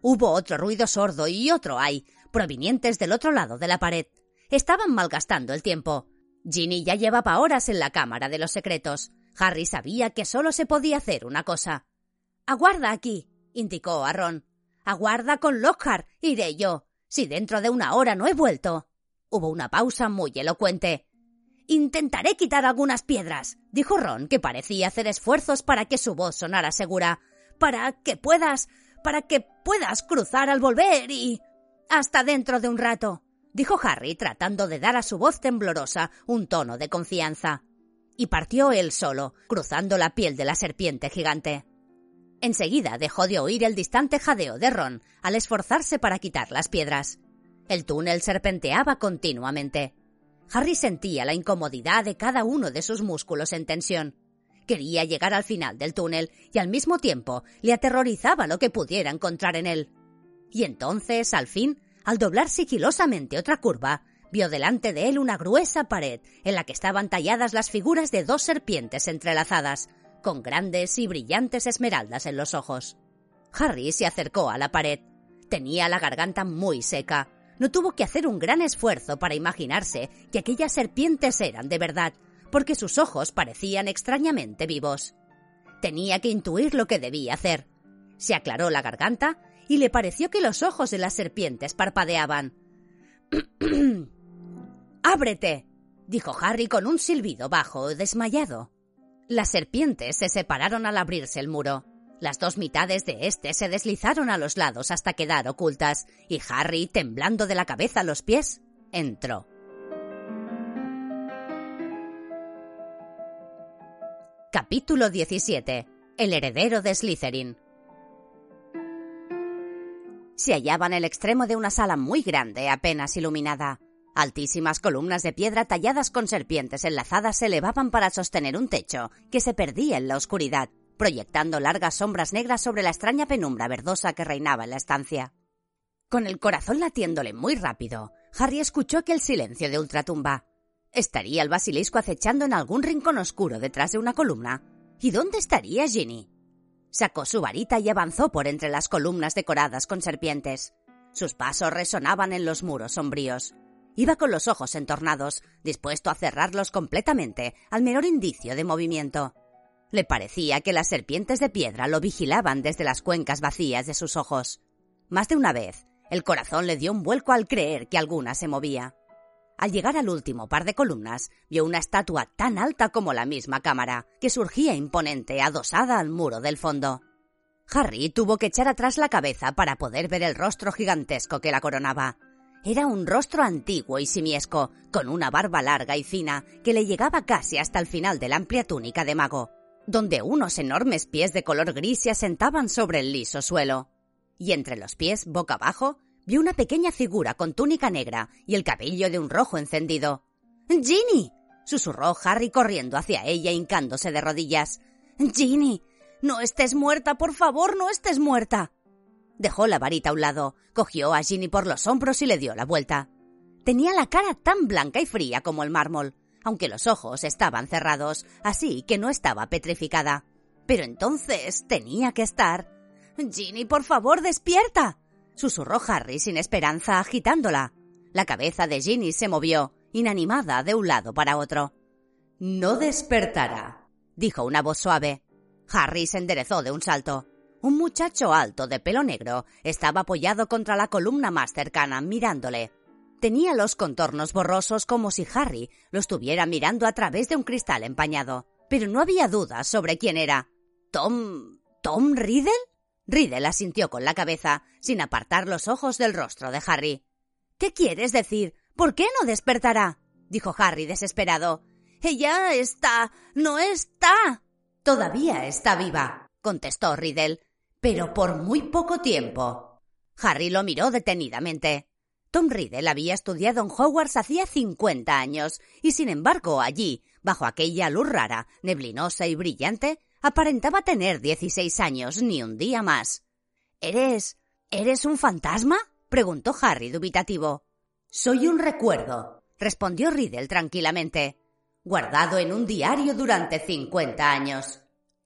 Hubo otro ruido sordo y otro ay, provenientes del otro lado de la pared. Estaban malgastando el tiempo. Ginny ya llevaba horas en la cámara de los secretos. Harry sabía que solo se podía hacer una cosa. Aguarda aquí, indicó a Ron. Aguarda con Lockhart. Iré yo. Si dentro de una hora no he vuelto. Hubo una pausa muy elocuente. Intentaré quitar algunas piedras, dijo Ron, que parecía hacer esfuerzos para que su voz sonara segura, para que puedas, para que puedas cruzar al volver y... Hasta dentro de un rato, dijo Harry, tratando de dar a su voz temblorosa un tono de confianza. Y partió él solo, cruzando la piel de la serpiente gigante. Enseguida dejó de oír el distante jadeo de Ron al esforzarse para quitar las piedras. El túnel serpenteaba continuamente. Harry sentía la incomodidad de cada uno de sus músculos en tensión. Quería llegar al final del túnel y al mismo tiempo le aterrorizaba lo que pudiera encontrar en él. Y entonces, al fin, al doblar sigilosamente otra curva, vio delante de él una gruesa pared en la que estaban talladas las figuras de dos serpientes entrelazadas, con grandes y brillantes esmeraldas en los ojos. Harry se acercó a la pared. Tenía la garganta muy seca no tuvo que hacer un gran esfuerzo para imaginarse que aquellas serpientes eran de verdad, porque sus ojos parecían extrañamente vivos. Tenía que intuir lo que debía hacer. Se aclaró la garganta y le pareció que los ojos de las serpientes parpadeaban. (clears throat) ¡Ábrete! dijo Harry con un silbido bajo, desmayado. Las serpientes se separaron al abrirse el muro. Las dos mitades de éste se deslizaron a los lados hasta quedar ocultas, y Harry, temblando de la cabeza a los pies, entró. Capítulo 17. El heredero de Slytherin. Se hallaba en el extremo de una sala muy grande, apenas iluminada. Altísimas columnas de piedra talladas con serpientes enlazadas se elevaban para sostener un techo que se perdía en la oscuridad proyectando largas sombras negras sobre la extraña penumbra verdosa que reinaba en la estancia. Con el corazón latiéndole muy rápido, Harry escuchó aquel silencio de ultratumba. ¿Estaría el basilisco acechando en algún rincón oscuro detrás de una columna? ¿Y dónde estaría Ginny? Sacó su varita y avanzó por entre las columnas decoradas con serpientes. Sus pasos resonaban en los muros sombríos. Iba con los ojos entornados, dispuesto a cerrarlos completamente al menor indicio de movimiento. Le parecía que las serpientes de piedra lo vigilaban desde las cuencas vacías de sus ojos. Más de una vez, el corazón le dio un vuelco al creer que alguna se movía. Al llegar al último par de columnas, vio una estatua tan alta como la misma cámara, que surgía imponente adosada al muro del fondo. Harry tuvo que echar atrás la cabeza para poder ver el rostro gigantesco que la coronaba. Era un rostro antiguo y simiesco, con una barba larga y fina que le llegaba casi hasta el final de la amplia túnica de mago, donde unos enormes pies de color gris se asentaban sobre el liso suelo. Y entre los pies, boca abajo, vio una pequeña figura con túnica negra y el cabello de un rojo encendido. ¡Ginny! susurró Harry corriendo hacia ella hincándose de rodillas. Ginny, no estés muerta, por favor, no estés muerta. Dejó la varita a un lado, cogió a Ginny por los hombros y le dio la vuelta. Tenía la cara tan blanca y fría como el mármol, aunque los ojos estaban cerrados, así que no estaba petrificada. Pero entonces tenía que estar. Ginny, por favor, despierta. susurró Harry sin esperanza, agitándola. La cabeza de Ginny se movió, inanimada de un lado para otro. No despertará, dijo una voz suave. Harry se enderezó de un salto. Un muchacho alto de pelo negro estaba apoyado contra la columna más cercana, mirándole. Tenía los contornos borrosos como si Harry lo estuviera mirando a través de un cristal empañado, pero no había dudas sobre quién era. ¿Tom. Tom Riddle? Riddle asintió con la cabeza, sin apartar los ojos del rostro de Harry. ¿Qué quieres decir? ¿Por qué no despertará? dijo Harry desesperado. Ella está. no está. Todavía está viva, contestó Riddle, pero por muy poco tiempo. Harry lo miró detenidamente. Tom Riddle había estudiado en Hogwarts hacía 50 años y sin embargo allí, bajo aquella luz rara, neblinosa y brillante, aparentaba tener 16 años ni un día más. ¿Eres... ¿Eres un fantasma? preguntó Harry dubitativo. Soy un recuerdo, respondió Riddle tranquilamente, guardado en un diario durante 50 años.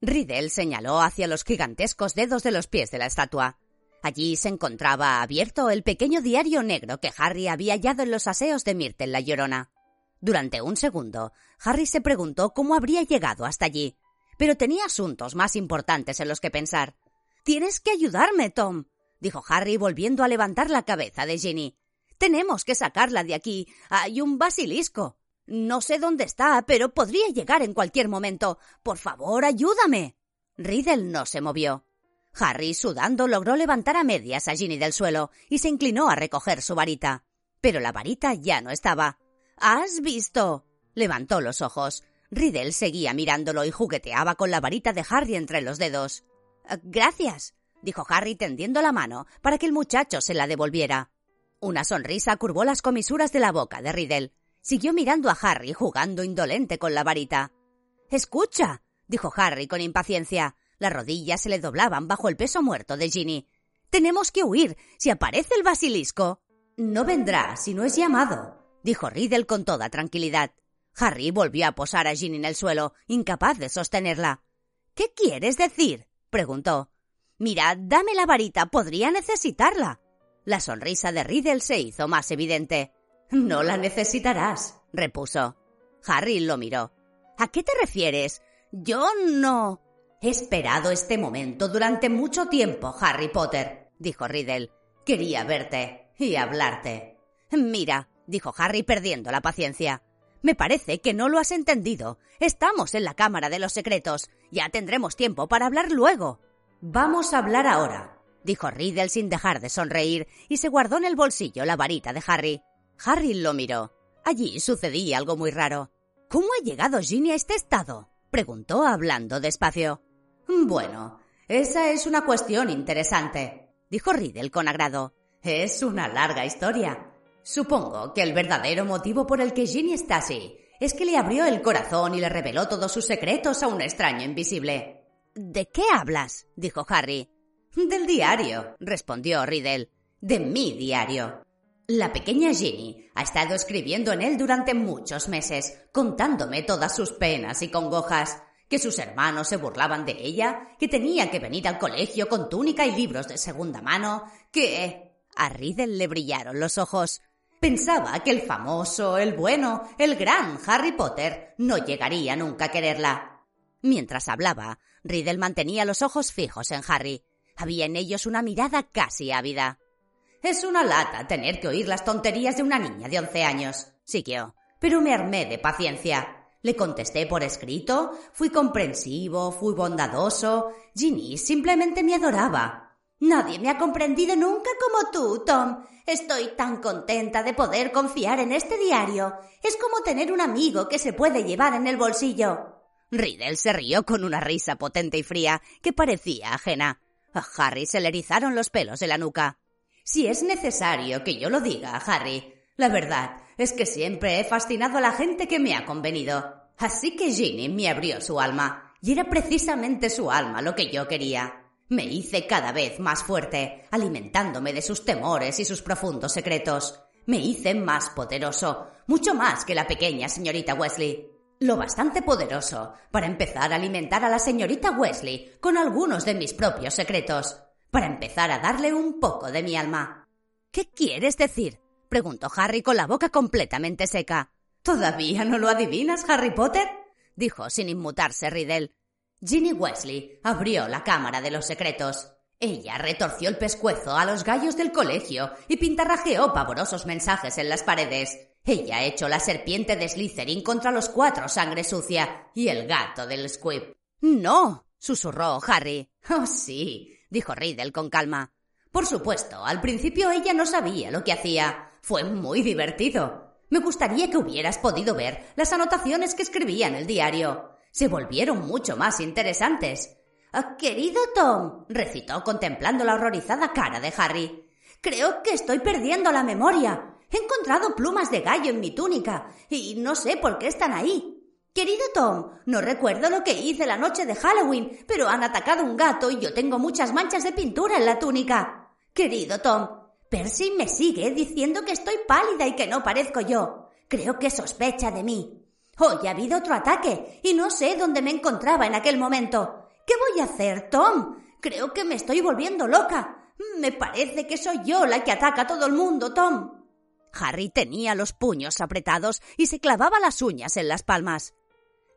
Riddle señaló hacia los gigantescos dedos de los pies de la estatua. Allí se encontraba abierto el pequeño diario negro que Harry había hallado en los aseos de Myrtle la Llorona. Durante un segundo, Harry se preguntó cómo habría llegado hasta allí, pero tenía asuntos más importantes en los que pensar. Tienes que ayudarme, Tom, dijo Harry volviendo a levantar la cabeza de Ginny. Tenemos que sacarla de aquí. Hay un basilisco. No sé dónde está, pero podría llegar en cualquier momento. Por favor, ayúdame. Riddle no se movió. Harry, sudando, logró levantar a medias a Ginny del suelo y se inclinó a recoger su varita. Pero la varita ya no estaba. ¿Has visto? Levantó los ojos. Riddle seguía mirándolo y jugueteaba con la varita de Harry entre los dedos. Gracias, dijo Harry tendiendo la mano para que el muchacho se la devolviera. Una sonrisa curvó las comisuras de la boca de Riddle. Siguió mirando a Harry jugando indolente con la varita. Escucha, dijo Harry con impaciencia. Las rodillas se le doblaban bajo el peso muerto de Ginny. Tenemos que huir. Si aparece el basilisco. No vendrá si no es llamado, dijo Riddle con toda tranquilidad. Harry volvió a posar a Ginny en el suelo, incapaz de sostenerla. ¿Qué quieres decir? preguntó. Mira, dame la varita, podría necesitarla. La sonrisa de Riddle se hizo más evidente. No la necesitarás, repuso. Harry lo miró. ¿A qué te refieres? Yo no. He esperado este momento durante mucho tiempo, Harry Potter, dijo Riddle. Quería verte y hablarte. Mira, dijo Harry perdiendo la paciencia. Me parece que no lo has entendido. Estamos en la Cámara de los Secretos. Ya tendremos tiempo para hablar luego. Vamos a hablar ahora, dijo Riddle sin dejar de sonreír y se guardó en el bolsillo la varita de Harry. Harry lo miró. Allí sucedía algo muy raro. ¿Cómo ha llegado Ginny a este estado? preguntó hablando despacio. Bueno, esa es una cuestión interesante, dijo Riddle con agrado. Es una larga historia. Supongo que el verdadero motivo por el que Ginny está así es que le abrió el corazón y le reveló todos sus secretos a un extraño invisible. ¿De qué hablas? dijo Harry. Del diario, respondió Riddle. De mi diario. La pequeña Ginny ha estado escribiendo en él durante muchos meses, contándome todas sus penas y congojas, que sus hermanos se burlaban de ella, que tenía que venir al colegio con túnica y libros de segunda mano, que... A Riddle le brillaron los ojos. Pensaba que el famoso, el bueno, el gran Harry Potter no llegaría nunca a quererla. Mientras hablaba, Riddle mantenía los ojos fijos en Harry. Había en ellos una mirada casi ávida. Es una lata tener que oír las tonterías de una niña de once años, siguió, pero me armé de paciencia. Le contesté por escrito, fui comprensivo, fui bondadoso. Ginny simplemente me adoraba. Nadie me ha comprendido nunca como tú, Tom. Estoy tan contenta de poder confiar en este diario. Es como tener un amigo que se puede llevar en el bolsillo. Riddle se rió con una risa potente y fría que parecía ajena. A Harry se le erizaron los pelos de la nuca. Si es necesario que yo lo diga, Harry. La verdad es que siempre he fascinado a la gente que me ha convenido. Así que Ginny me abrió su alma, y era precisamente su alma lo que yo quería. Me hice cada vez más fuerte, alimentándome de sus temores y sus profundos secretos. Me hice más poderoso, mucho más que la pequeña señorita Wesley. Lo bastante poderoso para empezar a alimentar a la señorita Wesley con algunos de mis propios secretos para empezar a darle un poco de mi alma. ¿Qué quieres decir? preguntó Harry con la boca completamente seca. ¿Todavía no lo adivinas, Harry Potter? dijo sin inmutarse Riddle. Ginny Wesley abrió la cámara de los secretos. Ella retorció el pescuezo a los gallos del colegio y pintarrajeó pavorosos mensajes en las paredes. Ella echó la serpiente de Slytherin contra los cuatro sangre sucia y el gato del Squib. No, susurró Harry. Oh, sí, dijo Riddle con calma. Por supuesto, al principio ella no sabía lo que hacía. Fue muy divertido. Me gustaría que hubieras podido ver las anotaciones que escribía en el diario. Se volvieron mucho más interesantes. Querido Tom, recitó contemplando la horrorizada cara de Harry. Creo que estoy perdiendo la memoria. He encontrado plumas de gallo en mi túnica y no sé por qué están ahí. Querido Tom, no recuerdo lo que hice la noche de Halloween, pero han atacado un gato y yo tengo muchas manchas de pintura en la túnica. Querido Tom, Percy me sigue diciendo que estoy pálida y que no parezco yo. Creo que sospecha de mí. Hoy ha habido otro ataque y no sé dónde me encontraba en aquel momento. ¿Qué voy a hacer, Tom? Creo que me estoy volviendo loca. Me parece que soy yo la que ataca a todo el mundo, Tom. Harry tenía los puños apretados y se clavaba las uñas en las palmas.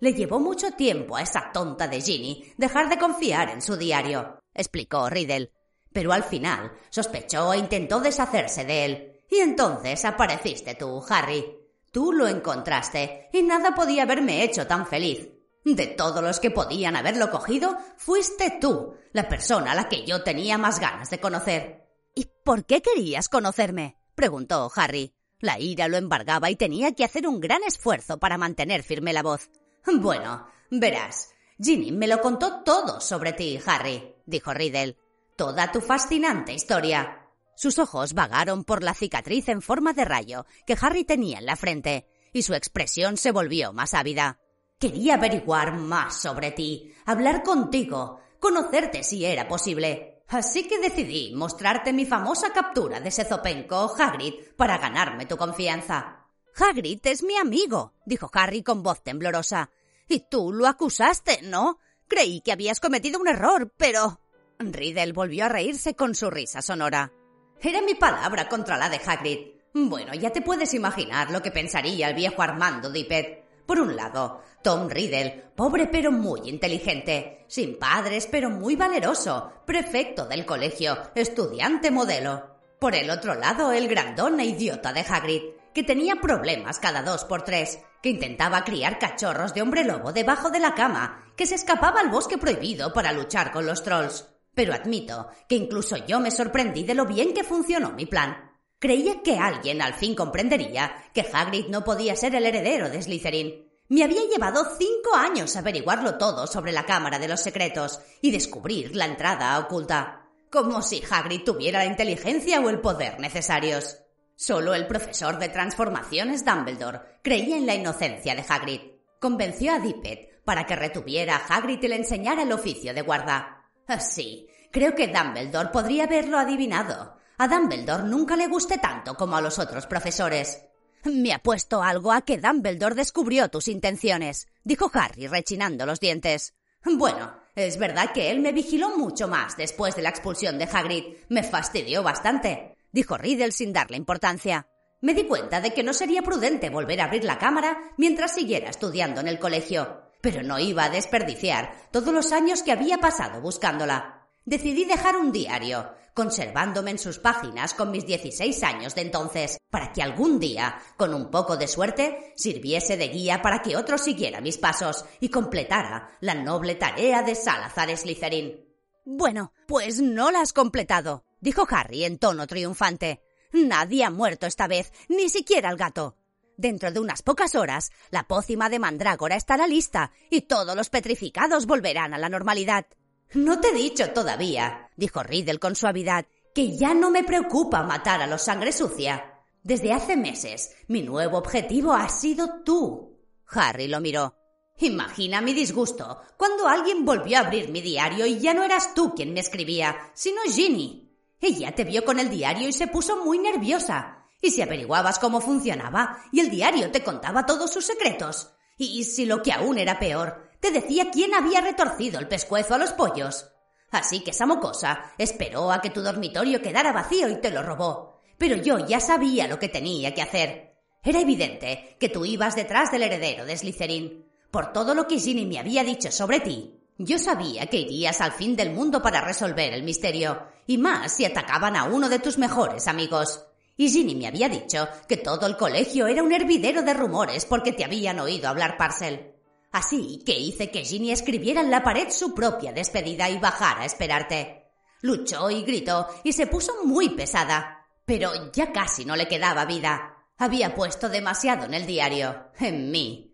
Le llevó mucho tiempo a esa tonta de Ginny dejar de confiar en su diario, explicó Riddle. Pero al final sospechó e intentó deshacerse de él. Y entonces apareciste tú, Harry. Tú lo encontraste, y nada podía haberme hecho tan feliz. De todos los que podían haberlo cogido, fuiste tú, la persona a la que yo tenía más ganas de conocer. ¿Y por qué querías conocerme? preguntó Harry. La ira lo embargaba y tenía que hacer un gran esfuerzo para mantener firme la voz. (laughs) Bueno, verás, Ginny me lo contó todo sobre ti, Harry, dijo Riddle. Toda tu fascinante historia. Sus ojos vagaron por la cicatriz en forma de rayo que Harry tenía en la frente, y su expresión se volvió más ávida. Quería averiguar más sobre ti, hablar contigo, conocerte si era posible. Así que decidí mostrarte mi famosa captura de ese zopenco Hagrid para ganarme tu confianza. Hagrid es mi amigo, dijo Harry con voz temblorosa. Y tú lo acusaste, ¿no? Creí que habías cometido un error, pero. Riddle volvió a reírse con su risa sonora. Era mi palabra contra la de Hagrid. Bueno, ya te puedes imaginar lo que pensaría el viejo Armando Dippet. Por un lado, Tom Riddle, pobre pero muy inteligente, sin padres pero muy valeroso, prefecto del colegio, estudiante modelo. Por el otro lado, el grandón e idiota de Hagrid, que tenía problemas cada dos por tres, que intentaba criar cachorros de hombre lobo debajo de la cama, que se escapaba al bosque prohibido para luchar con los trolls. Pero admito que incluso yo me sorprendí de lo bien que funcionó mi plan. Creía que alguien al fin comprendería que Hagrid no podía ser el heredero de Slytherin. Me había llevado cinco años averiguarlo todo sobre la Cámara de los Secretos y descubrir la entrada oculta. Como si Hagrid tuviera la inteligencia o el poder necesarios. Solo el profesor de transformaciones Dumbledore creía en la inocencia de Hagrid. Convenció a Dippet para que retuviera a Hagrid y le enseñara el oficio de guarda. Sí, creo que Dumbledore podría haberlo adivinado. A Dumbledore nunca le guste tanto como a los otros profesores. Me apuesto algo a que Dumbledore descubrió tus intenciones, dijo Harry rechinando los dientes. Bueno, es verdad que él me vigiló mucho más después de la expulsión de Hagrid. Me fastidió bastante, dijo Riddle sin darle importancia. Me di cuenta de que no sería prudente volver a abrir la cámara mientras siguiera estudiando en el colegio pero no iba a desperdiciar todos los años que había pasado buscándola. Decidí dejar un diario, conservándome en sus páginas con mis 16 años de entonces, para que algún día, con un poco de suerte, sirviese de guía para que otro siguiera mis pasos y completara la noble tarea de Salazar Slytherin. Bueno, pues no la has completado, dijo Harry en tono triunfante. Nadie ha muerto esta vez, ni siquiera el gato. Dentro de unas pocas horas, la pócima de mandrágora estará lista y todos los petrificados volverán a la normalidad. No te he dicho todavía, dijo Riddle con suavidad, que ya no me preocupa matar a los sangre sucia. Desde hace meses, mi nuevo objetivo ha sido tú. Harry lo miró. Imagina mi disgusto cuando alguien volvió a abrir mi diario y ya no eras tú quien me escribía, sino Ginny. Ella te vio con el diario y se puso muy nerviosa. Y si averiguabas cómo funcionaba y el diario te contaba todos sus secretos. Y si lo que aún era peor, te decía quién había retorcido el pescuezo a los pollos. Así que esa mocosa esperó a que tu dormitorio quedara vacío y te lo robó. Pero yo ya sabía lo que tenía que hacer. Era evidente que tú ibas detrás del heredero de Slytherin. Por todo lo que Ginny me había dicho sobre ti, yo sabía que irías al fin del mundo para resolver el misterio, y más si atacaban a uno de tus mejores amigos. Y Ginny me había dicho que todo el colegio era un hervidero de rumores porque te habían oído hablar Parcel. Así que hice que Ginny escribiera en la pared su propia despedida y bajara a esperarte. Luchó y gritó y se puso muy pesada. Pero ya casi no le quedaba vida. Había puesto demasiado en el diario, en mí.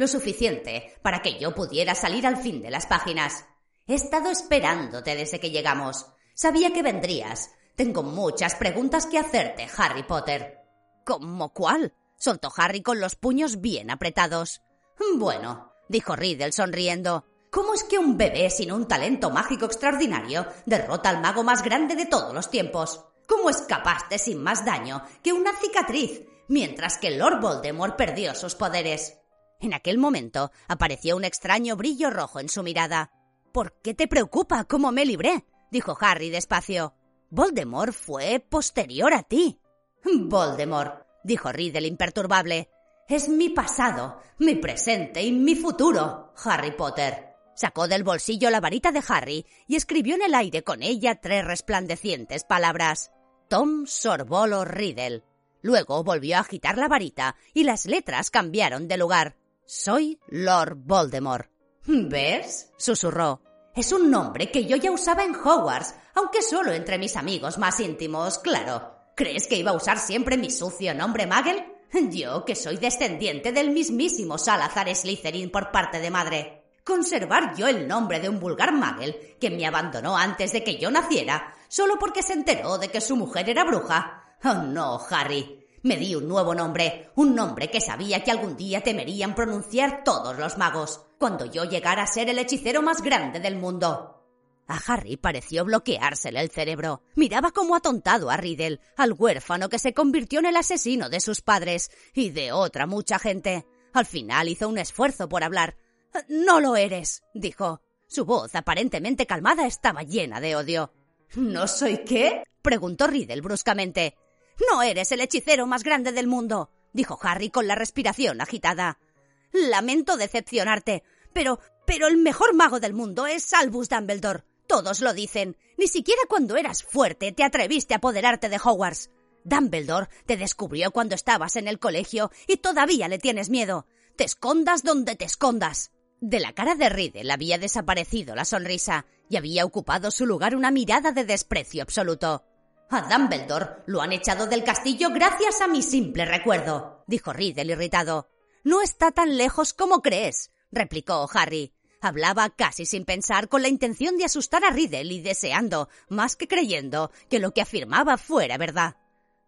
Lo suficiente para que yo pudiera salir al fin de las páginas. He estado esperándote desde que llegamos. Sabía que vendrías, tengo muchas preguntas que hacerte, Harry Potter. ¿Cómo cuál? soltó Harry con los puños bien apretados. Bueno, dijo Riddle sonriendo. ¿Cómo es que un bebé sin un talento mágico extraordinario derrota al mago más grande de todos los tiempos? ¿Cómo escapaste sin más daño que una cicatriz, mientras que Lord Voldemort perdió sus poderes? En aquel momento apareció un extraño brillo rojo en su mirada. ¿Por qué te preocupa cómo me libré? dijo Harry despacio. Voldemort fue posterior a ti. Voldemort, dijo Riddle imperturbable, es mi pasado, mi presente y mi futuro, Harry Potter. Sacó del bolsillo la varita de Harry y escribió en el aire con ella tres resplandecientes palabras. Tom Sorbolo Riddle. Luego volvió a agitar la varita y las letras cambiaron de lugar. Soy Lord Voldemort. ¿Ves? susurró. Es un nombre que yo ya usaba en Hogwarts, aunque solo entre mis amigos más íntimos, claro. ¿Crees que iba a usar siempre mi sucio nombre Magel? Yo, que soy descendiente del mismísimo Salazar Slytherin por parte de madre. Conservar yo el nombre de un vulgar Magel que me abandonó antes de que yo naciera, solo porque se enteró de que su mujer era bruja. Oh no, Harry. Me di un nuevo nombre, un nombre que sabía que algún día temerían pronunciar todos los magos, cuando yo llegara a ser el hechicero más grande del mundo. A Harry pareció bloqueársele el cerebro. Miraba como atontado a Riddle, al huérfano que se convirtió en el asesino de sus padres y de otra mucha gente. Al final hizo un esfuerzo por hablar. No lo eres, dijo. Su voz, aparentemente calmada, estaba llena de odio. ¿No soy qué? preguntó Riddle bruscamente. No eres el hechicero más grande del mundo, dijo Harry con la respiración agitada. Lamento decepcionarte, pero pero el mejor mago del mundo es Albus Dumbledore. Todos lo dicen. Ni siquiera cuando eras fuerte te atreviste a apoderarte de Hogwarts. Dumbledore te descubrió cuando estabas en el colegio y todavía le tienes miedo. Te escondas donde te escondas. De la cara de Riddle había desaparecido la sonrisa y había ocupado su lugar una mirada de desprecio absoluto. A Dumbledore lo han echado del castillo gracias a mi simple recuerdo, dijo Riddle irritado. No está tan lejos como crees, replicó Harry. Hablaba casi sin pensar con la intención de asustar a Riddle y deseando, más que creyendo, que lo que afirmaba fuera verdad.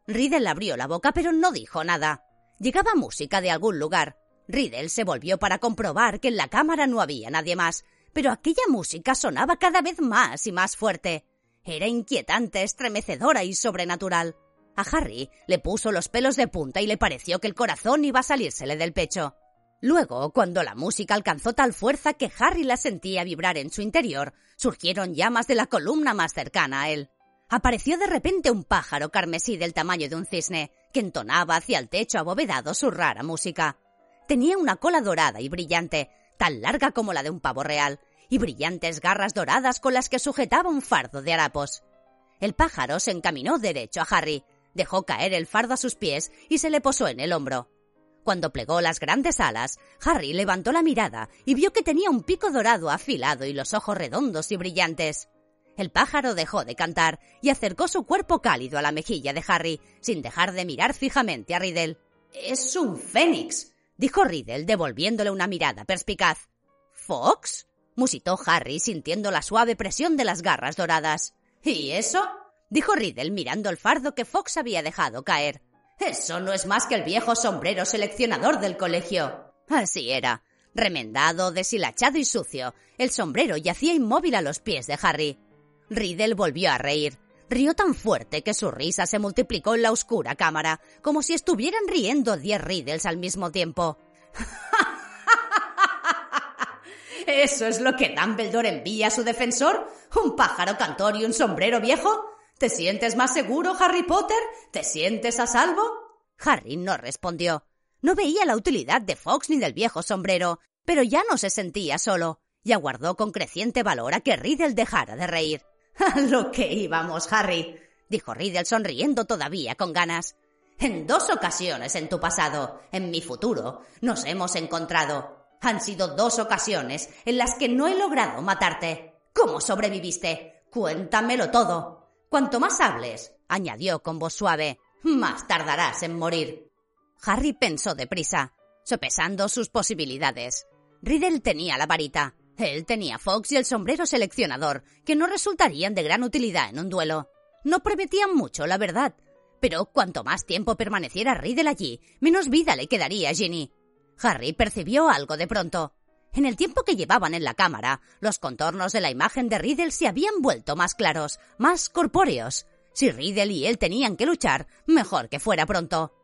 Riddle abrió la boca pero no dijo nada. Llegaba música de algún lugar. Riddle se volvió para comprobar que en la cámara no había nadie más, pero aquella música sonaba cada vez más y más fuerte. Era inquietante, estremecedora y sobrenatural. A Harry le puso los pelos de punta y le pareció que el corazón iba a salírsele del pecho. Luego, cuando la música alcanzó tal fuerza que Harry la sentía vibrar en su interior, surgieron llamas de la columna más cercana a él. Apareció de repente un pájaro carmesí del tamaño de un cisne, que entonaba hacia el techo abovedado su rara música. Tenía una cola dorada y brillante, tan larga como la de un pavo real, y brillantes garras doradas con las que sujetaba un fardo de harapos. El pájaro se encaminó derecho a Harry, dejó caer el fardo a sus pies y se le posó en el hombro. Cuando plegó las grandes alas, Harry levantó la mirada y vio que tenía un pico dorado afilado y los ojos redondos y brillantes. El pájaro dejó de cantar y acercó su cuerpo cálido a la mejilla de Harry, sin dejar de mirar fijamente a Riddle. Es un fénix, dijo Riddle, devolviéndole una mirada perspicaz. ¿Fox? Musitó Harry sintiendo la suave presión de las garras doradas. ¿Y eso? dijo Riddle mirando el fardo que Fox había dejado caer. Eso no es más que el viejo sombrero seleccionador del colegio. Así era. Remendado, deshilachado y sucio, el sombrero yacía inmóvil a los pies de Harry. Riddle volvió a reír. Rió tan fuerte que su risa se multiplicó en la oscura cámara, como si estuvieran riendo diez Riddles al mismo tiempo. ¿Eso es lo que Dumbledore envía a su defensor? ¿Un pájaro cantor y un sombrero viejo? ¿Te sientes más seguro, Harry Potter? ¿Te sientes a salvo? Harry no respondió. No veía la utilidad de Fox ni del viejo sombrero, pero ya no se sentía solo, y aguardó con creciente valor a que Riddle dejara de reír. (laughs) A lo que íbamos, Harry, dijo Riddle sonriendo todavía con ganas. En dos ocasiones en tu pasado, en mi futuro, nos hemos encontrado. Han sido dos ocasiones en las que no he logrado matarte. ¿Cómo sobreviviste? Cuéntamelo todo. Cuanto más hables, añadió con voz suave, más tardarás en morir. Harry pensó deprisa, sopesando sus posibilidades. Riddle tenía la varita. Él tenía Fox y el sombrero seleccionador, que no resultarían de gran utilidad en un duelo. No prometían mucho, la verdad. Pero cuanto más tiempo permaneciera Riddle allí, menos vida le quedaría a Ginny. Harry percibió algo de pronto. En el tiempo que llevaban en la cámara, los contornos de la imagen de Riddle se habían vuelto más claros, más corpóreos. Si Riddle y él tenían que luchar, mejor que fuera pronto.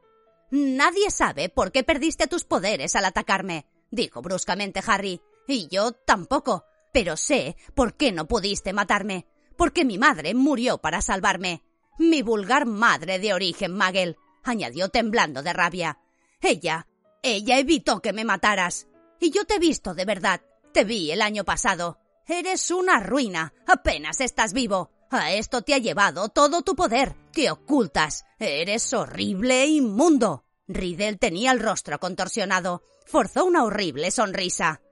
Nadie sabe por qué perdiste tus poderes al atacarme, dijo bruscamente Harry. Y yo tampoco. Pero sé por qué no pudiste matarme. Porque mi madre murió para salvarme. Mi vulgar madre de origen Magel, añadió temblando de rabia. Ella ella evitó que me mataras. Y yo te he visto de verdad. Te vi el año pasado. Eres una ruina. Apenas estás vivo. A esto te ha llevado todo tu poder, que ocultas. Eres horrible e inmundo. Riddle tenía el rostro contorsionado. Forzó una horrible sonrisa.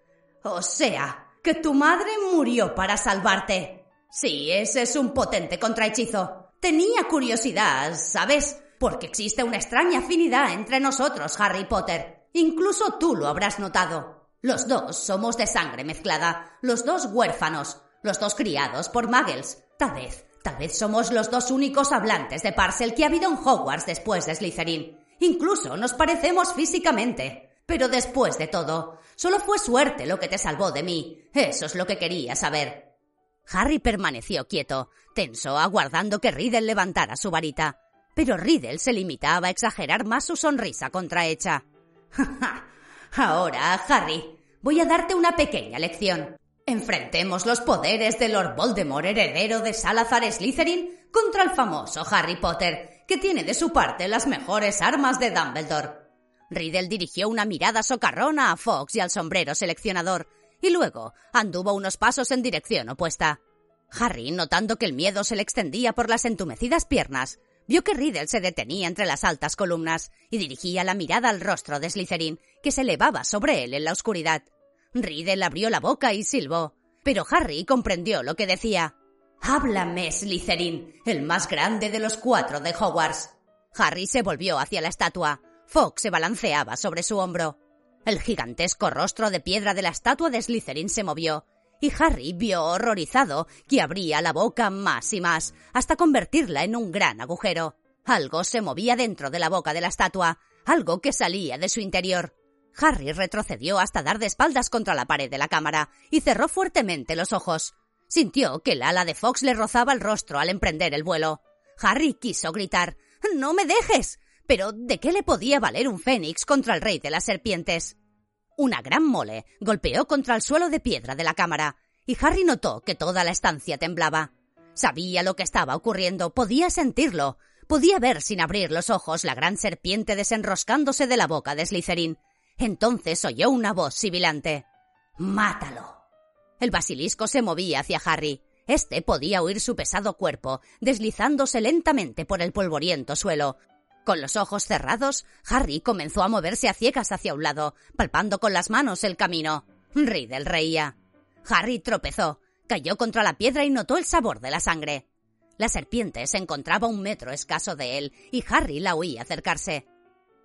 O sea, que tu madre murió para salvarte. Sí, ese es un potente contrahechizo. Tenía curiosidad, ¿sabes? Porque existe una extraña afinidad entre nosotros, Harry Potter. Incluso tú lo habrás notado. Los dos somos de sangre mezclada, los dos huérfanos, los dos criados por muggles. Tal vez, tal vez somos los dos únicos hablantes de Parcel que ha habido en Hogwarts después de Slytherin. Incluso nos parecemos físicamente. Pero después de todo, solo fue suerte lo que te salvó de mí. Eso es lo que quería saber. Harry permaneció quieto, tenso, aguardando que Riddle levantara su varita. Pero Riddle se limitaba a exagerar más su sonrisa contrahecha. (laughs) Ahora, Harry, voy a darte una pequeña lección. Enfrentemos los poderes de Lord Voldemort, heredero de Salazar Slytherin, contra el famoso Harry Potter, que tiene de su parte las mejores armas de Dumbledore. Riddle dirigió una mirada socarrona a Fox y al sombrero seleccionador, y luego anduvo unos pasos en dirección opuesta. Harry, notando que el miedo se le extendía por las entumecidas piernas, vio que Riddle se detenía entre las altas columnas y dirigía la mirada al rostro de Slytherin, que se elevaba sobre él en la oscuridad. Riddle abrió la boca y silbó, pero Harry comprendió lo que decía. Háblame, Slytherin, el más grande de los cuatro de Hogwarts. Harry se volvió hacia la estatua. Fox se balanceaba sobre su hombro. El gigantesco rostro de piedra de la estatua de Slytherin se movió, y Harry vio horrorizado que abría la boca más y más, hasta convertirla en un gran agujero. Algo se movía dentro de la boca de la estatua, algo que salía de su interior. Harry retrocedió hasta dar de espaldas contra la pared de la cámara y cerró fuertemente los ojos. Sintió que el ala de Fox le rozaba el rostro al emprender el vuelo. Harry quiso gritar No me dejes. Pero ¿de qué le podía valer un fénix contra el rey de las serpientes? Una gran mole golpeó contra el suelo de piedra de la cámara, y Harry notó que toda la estancia temblaba. Sabía lo que estaba ocurriendo, podía sentirlo, podía ver sin abrir los ojos la gran serpiente desenroscándose de la boca de Slytherin. Entonces oyó una voz sibilante. Mátalo. El basilisco se movía hacia Harry. Este podía oír su pesado cuerpo, deslizándose lentamente por el polvoriento suelo, con los ojos cerrados, Harry comenzó a moverse a ciegas hacia un lado, palpando con las manos el camino. Riddle reía. Harry tropezó, cayó contra la piedra y notó el sabor de la sangre. La serpiente se encontraba un metro escaso de él y Harry la oía acercarse.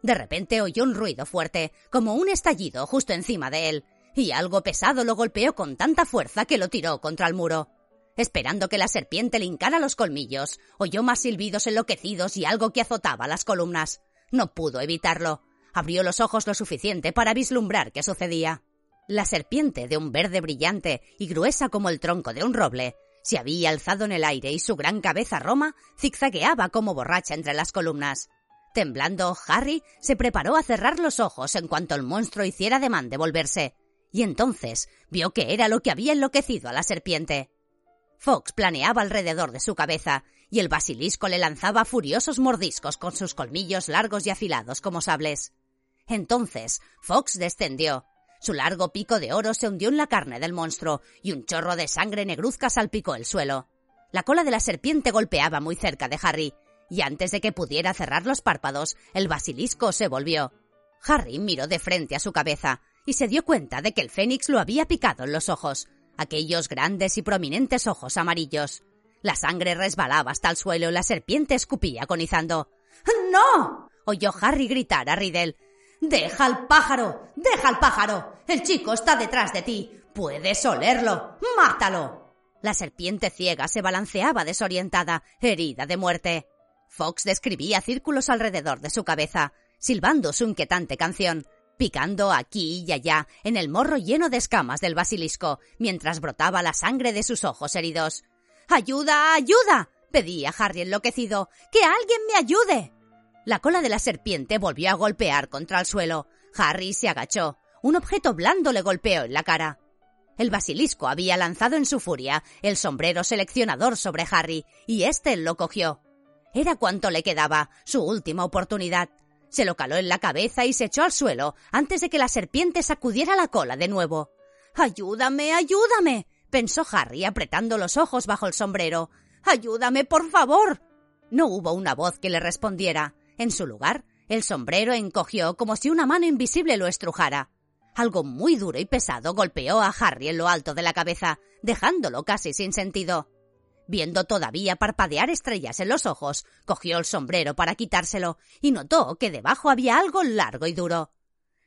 De repente oyó un ruido fuerte, como un estallido justo encima de él, y algo pesado lo golpeó con tanta fuerza que lo tiró contra el muro. Esperando que la serpiente le hincara los colmillos, oyó más silbidos enloquecidos y algo que azotaba las columnas. No pudo evitarlo. Abrió los ojos lo suficiente para vislumbrar qué sucedía. La serpiente, de un verde brillante y gruesa como el tronco de un roble, se había alzado en el aire y su gran cabeza roma zigzagueaba como borracha entre las columnas. Temblando, Harry se preparó a cerrar los ojos en cuanto el monstruo hiciera demanda de volverse, y entonces vio que era lo que había enloquecido a la serpiente. Fox planeaba alrededor de su cabeza, y el basilisco le lanzaba furiosos mordiscos con sus colmillos largos y afilados como sables. Entonces, Fox descendió. Su largo pico de oro se hundió en la carne del monstruo, y un chorro de sangre negruzca salpicó el suelo. La cola de la serpiente golpeaba muy cerca de Harry, y antes de que pudiera cerrar los párpados, el basilisco se volvió. Harry miró de frente a su cabeza, y se dio cuenta de que el fénix lo había picado en los ojos, aquellos grandes y prominentes ojos amarillos. La sangre resbalaba hasta el suelo y la serpiente escupía agonizando. ¡No! oyó Harry gritar a Riddle. ¡Deja al pájaro! ¡Deja al pájaro! El chico está detrás de ti. Puedes olerlo. ¡Mátalo! La serpiente ciega se balanceaba desorientada, herida de muerte. Fox describía círculos alrededor de su cabeza, silbando su inquietante canción picando aquí y allá en el morro lleno de escamas del basilisco, mientras brotaba la sangre de sus ojos heridos. ¡Ayuda! ¡Ayuda! pedía Harry enloquecido. ¡Que alguien me ayude! La cola de la serpiente volvió a golpear contra el suelo. Harry se agachó. Un objeto blando le golpeó en la cara. El basilisco había lanzado en su furia el sombrero seleccionador sobre Harry, y éste lo cogió. Era cuanto le quedaba, su última oportunidad. Se lo caló en la cabeza y se echó al suelo antes de que la serpiente sacudiera la cola de nuevo. Ayúdame, ayúdame. pensó Harry apretando los ojos bajo el sombrero. Ayúdame, por favor. No hubo una voz que le respondiera. En su lugar, el sombrero encogió como si una mano invisible lo estrujara. Algo muy duro y pesado golpeó a Harry en lo alto de la cabeza, dejándolo casi sin sentido. Viendo todavía parpadear estrellas en los ojos, cogió el sombrero para quitárselo y notó que debajo había algo largo y duro.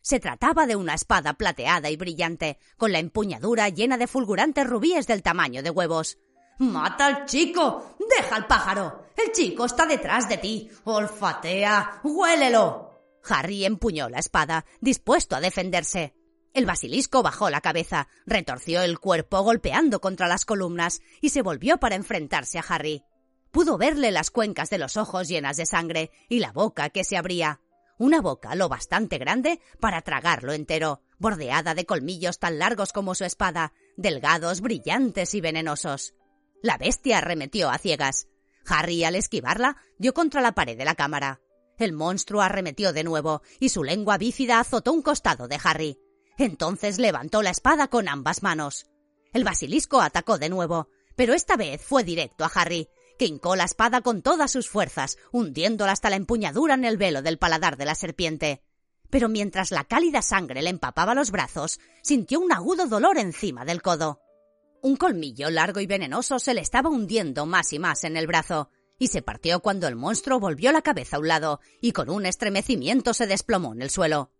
Se trataba de una espada plateada y brillante, con la empuñadura llena de fulgurantes rubíes del tamaño de huevos. ¡Mata al chico! ¡Deja al pájaro! El chico está detrás de ti. ¡Olfatea! ¡Huélelo! Harry empuñó la espada, dispuesto a defenderse. El basilisco bajó la cabeza, retorció el cuerpo golpeando contra las columnas y se volvió para enfrentarse a Harry. Pudo verle las cuencas de los ojos llenas de sangre y la boca que se abría. Una boca lo bastante grande para tragarlo entero, bordeada de colmillos tan largos como su espada, delgados, brillantes y venenosos. La bestia arremetió a ciegas. Harry, al esquivarla, dio contra la pared de la cámara. El monstruo arremetió de nuevo y su lengua bífida azotó un costado de Harry. Entonces levantó la espada con ambas manos. El basilisco atacó de nuevo, pero esta vez fue directo a Harry, que hincó la espada con todas sus fuerzas, hundiéndola hasta la empuñadura en el velo del paladar de la serpiente. Pero mientras la cálida sangre le empapaba los brazos, sintió un agudo dolor encima del codo. Un colmillo largo y venenoso se le estaba hundiendo más y más en el brazo, y se partió cuando el monstruo volvió la cabeza a un lado y con un estremecimiento se desplomó en el suelo.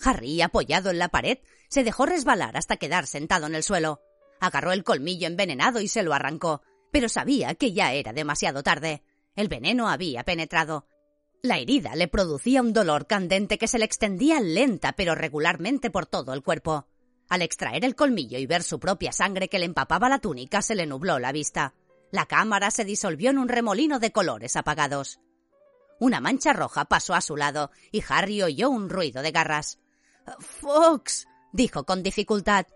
Harry, apoyado en la pared, se dejó resbalar hasta quedar sentado en el suelo. Agarró el colmillo envenenado y se lo arrancó, pero sabía que ya era demasiado tarde. El veneno había penetrado. La herida le producía un dolor candente que se le extendía lenta pero regularmente por todo el cuerpo. Al extraer el colmillo y ver su propia sangre que le empapaba la túnica, se le nubló la vista. La cámara se disolvió en un remolino de colores apagados. Una mancha roja pasó a su lado y Harry oyó un ruido de garras. Fox, dijo con dificultad.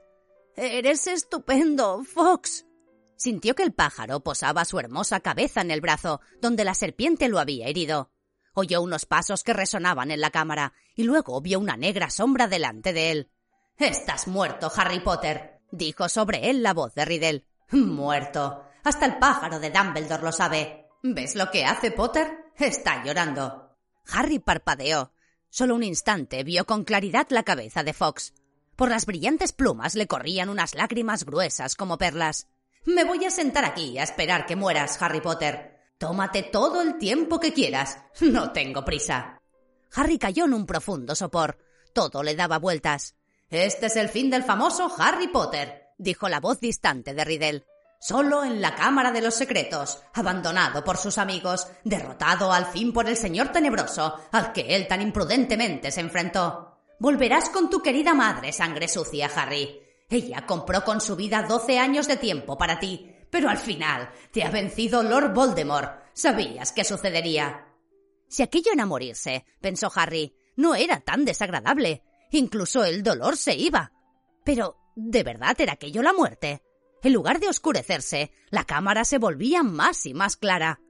Eres estupendo, Fox. Sintió que el pájaro posaba su hermosa cabeza en el brazo, donde la serpiente lo había herido. Oyó unos pasos que resonaban en la cámara y luego vio una negra sombra delante de él. Estás muerto, Harry Potter, dijo sobre él la voz de Riddle. Muerto. Hasta el pájaro de Dumbledore lo sabe. ¿Ves lo que hace Potter? Está llorando. Harry parpadeó. Solo un instante vio con claridad la cabeza de Fox. Por las brillantes plumas le corrían unas lágrimas gruesas como perlas. Me voy a sentar aquí a esperar que mueras, Harry Potter. Tómate todo el tiempo que quieras. No tengo prisa. Harry cayó en un profundo sopor. Todo le daba vueltas. Este es el fin del famoso Harry Potter, dijo la voz distante de Riddle solo en la Cámara de los Secretos, abandonado por sus amigos, derrotado al fin por el Señor Tenebroso, al que él tan imprudentemente se enfrentó. Volverás con tu querida madre, sangre sucia, Harry. Ella compró con su vida doce años de tiempo para ti, pero al final te ha vencido Lord Voldemort. Sabías que sucedería. Si aquello era morirse, pensó Harry, no era tan desagradable. Incluso el dolor se iba. Pero, ¿de verdad era aquello la muerte? En lugar de oscurecerse, la cámara se volvía más y más clara.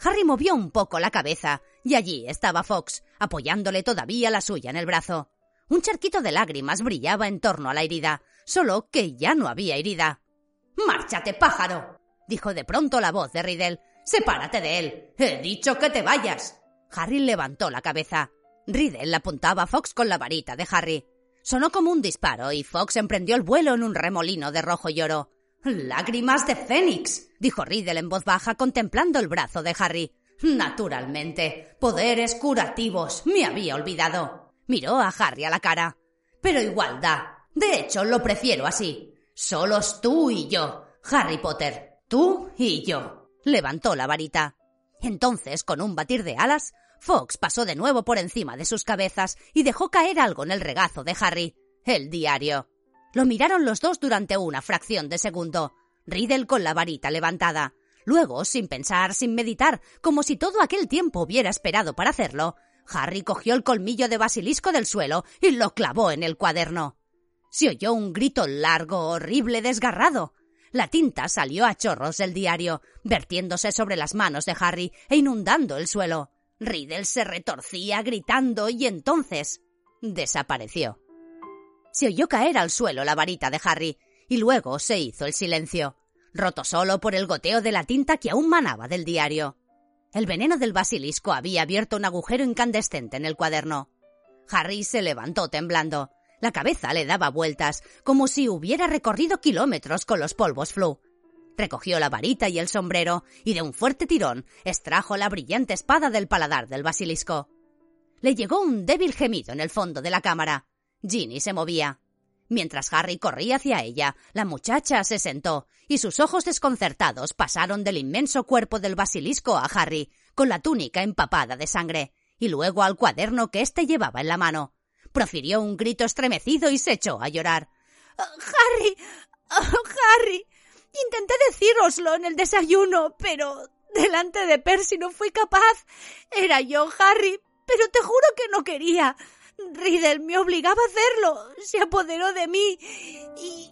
Harry movió un poco la cabeza, y allí estaba Fox, apoyándole todavía la suya en el brazo. Un charquito de lágrimas brillaba en torno a la herida, solo que ya no había herida. ¡Márchate, pájaro! dijo de pronto la voz de Riddle. ¡Sepárate de él! ¡He dicho que te vayas! Harry levantó la cabeza. Riddle apuntaba a Fox con la varita de Harry. Sonó como un disparo y Fox emprendió el vuelo en un remolino de rojo y oro. Lágrimas de Fénix, dijo Riddle en voz baja contemplando el brazo de Harry. Naturalmente, poderes curativos. Me había olvidado. Miró a Harry a la cara. Pero igualdad. De hecho, lo prefiero así. Solos tú y yo. Harry Potter. Tú y yo. Levantó la varita. Entonces, con un batir de alas, Fox pasó de nuevo por encima de sus cabezas y dejó caer algo en el regazo de Harry. El diario. Lo miraron los dos durante una fracción de segundo. Riddle con la varita levantada. Luego, sin pensar, sin meditar, como si todo aquel tiempo hubiera esperado para hacerlo, Harry cogió el colmillo de basilisco del suelo y lo clavó en el cuaderno. Se oyó un grito largo, horrible, desgarrado. La tinta salió a chorros del diario, vertiéndose sobre las manos de Harry e inundando el suelo. Riddle se retorcía gritando y entonces desapareció. Se oyó caer al suelo la varita de Harry, y luego se hizo el silencio. roto solo por el goteo de la tinta que aún manaba del diario. El veneno del basilisco había abierto un agujero incandescente en el cuaderno. Harry se levantó temblando. La cabeza le daba vueltas, como si hubiera recorrido kilómetros con los polvos flu. Recogió la varita y el sombrero, y de un fuerte tirón extrajo la brillante espada del paladar del basilisco. Le llegó un débil gemido en el fondo de la cámara. Ginny se movía. Mientras Harry corría hacia ella, la muchacha se sentó, y sus ojos desconcertados pasaron del inmenso cuerpo del basilisco a Harry, con la túnica empapada de sangre, y luego al cuaderno que éste llevaba en la mano. Profirió un grito estremecido y se echó a llorar. Oh, Harry. Oh, Harry. Intenté decíroslo en el desayuno, pero delante de Percy no fui capaz. Era yo, Harry, pero te juro que no quería. Riddle me obligaba a hacerlo. Se apoderó de mí. Y.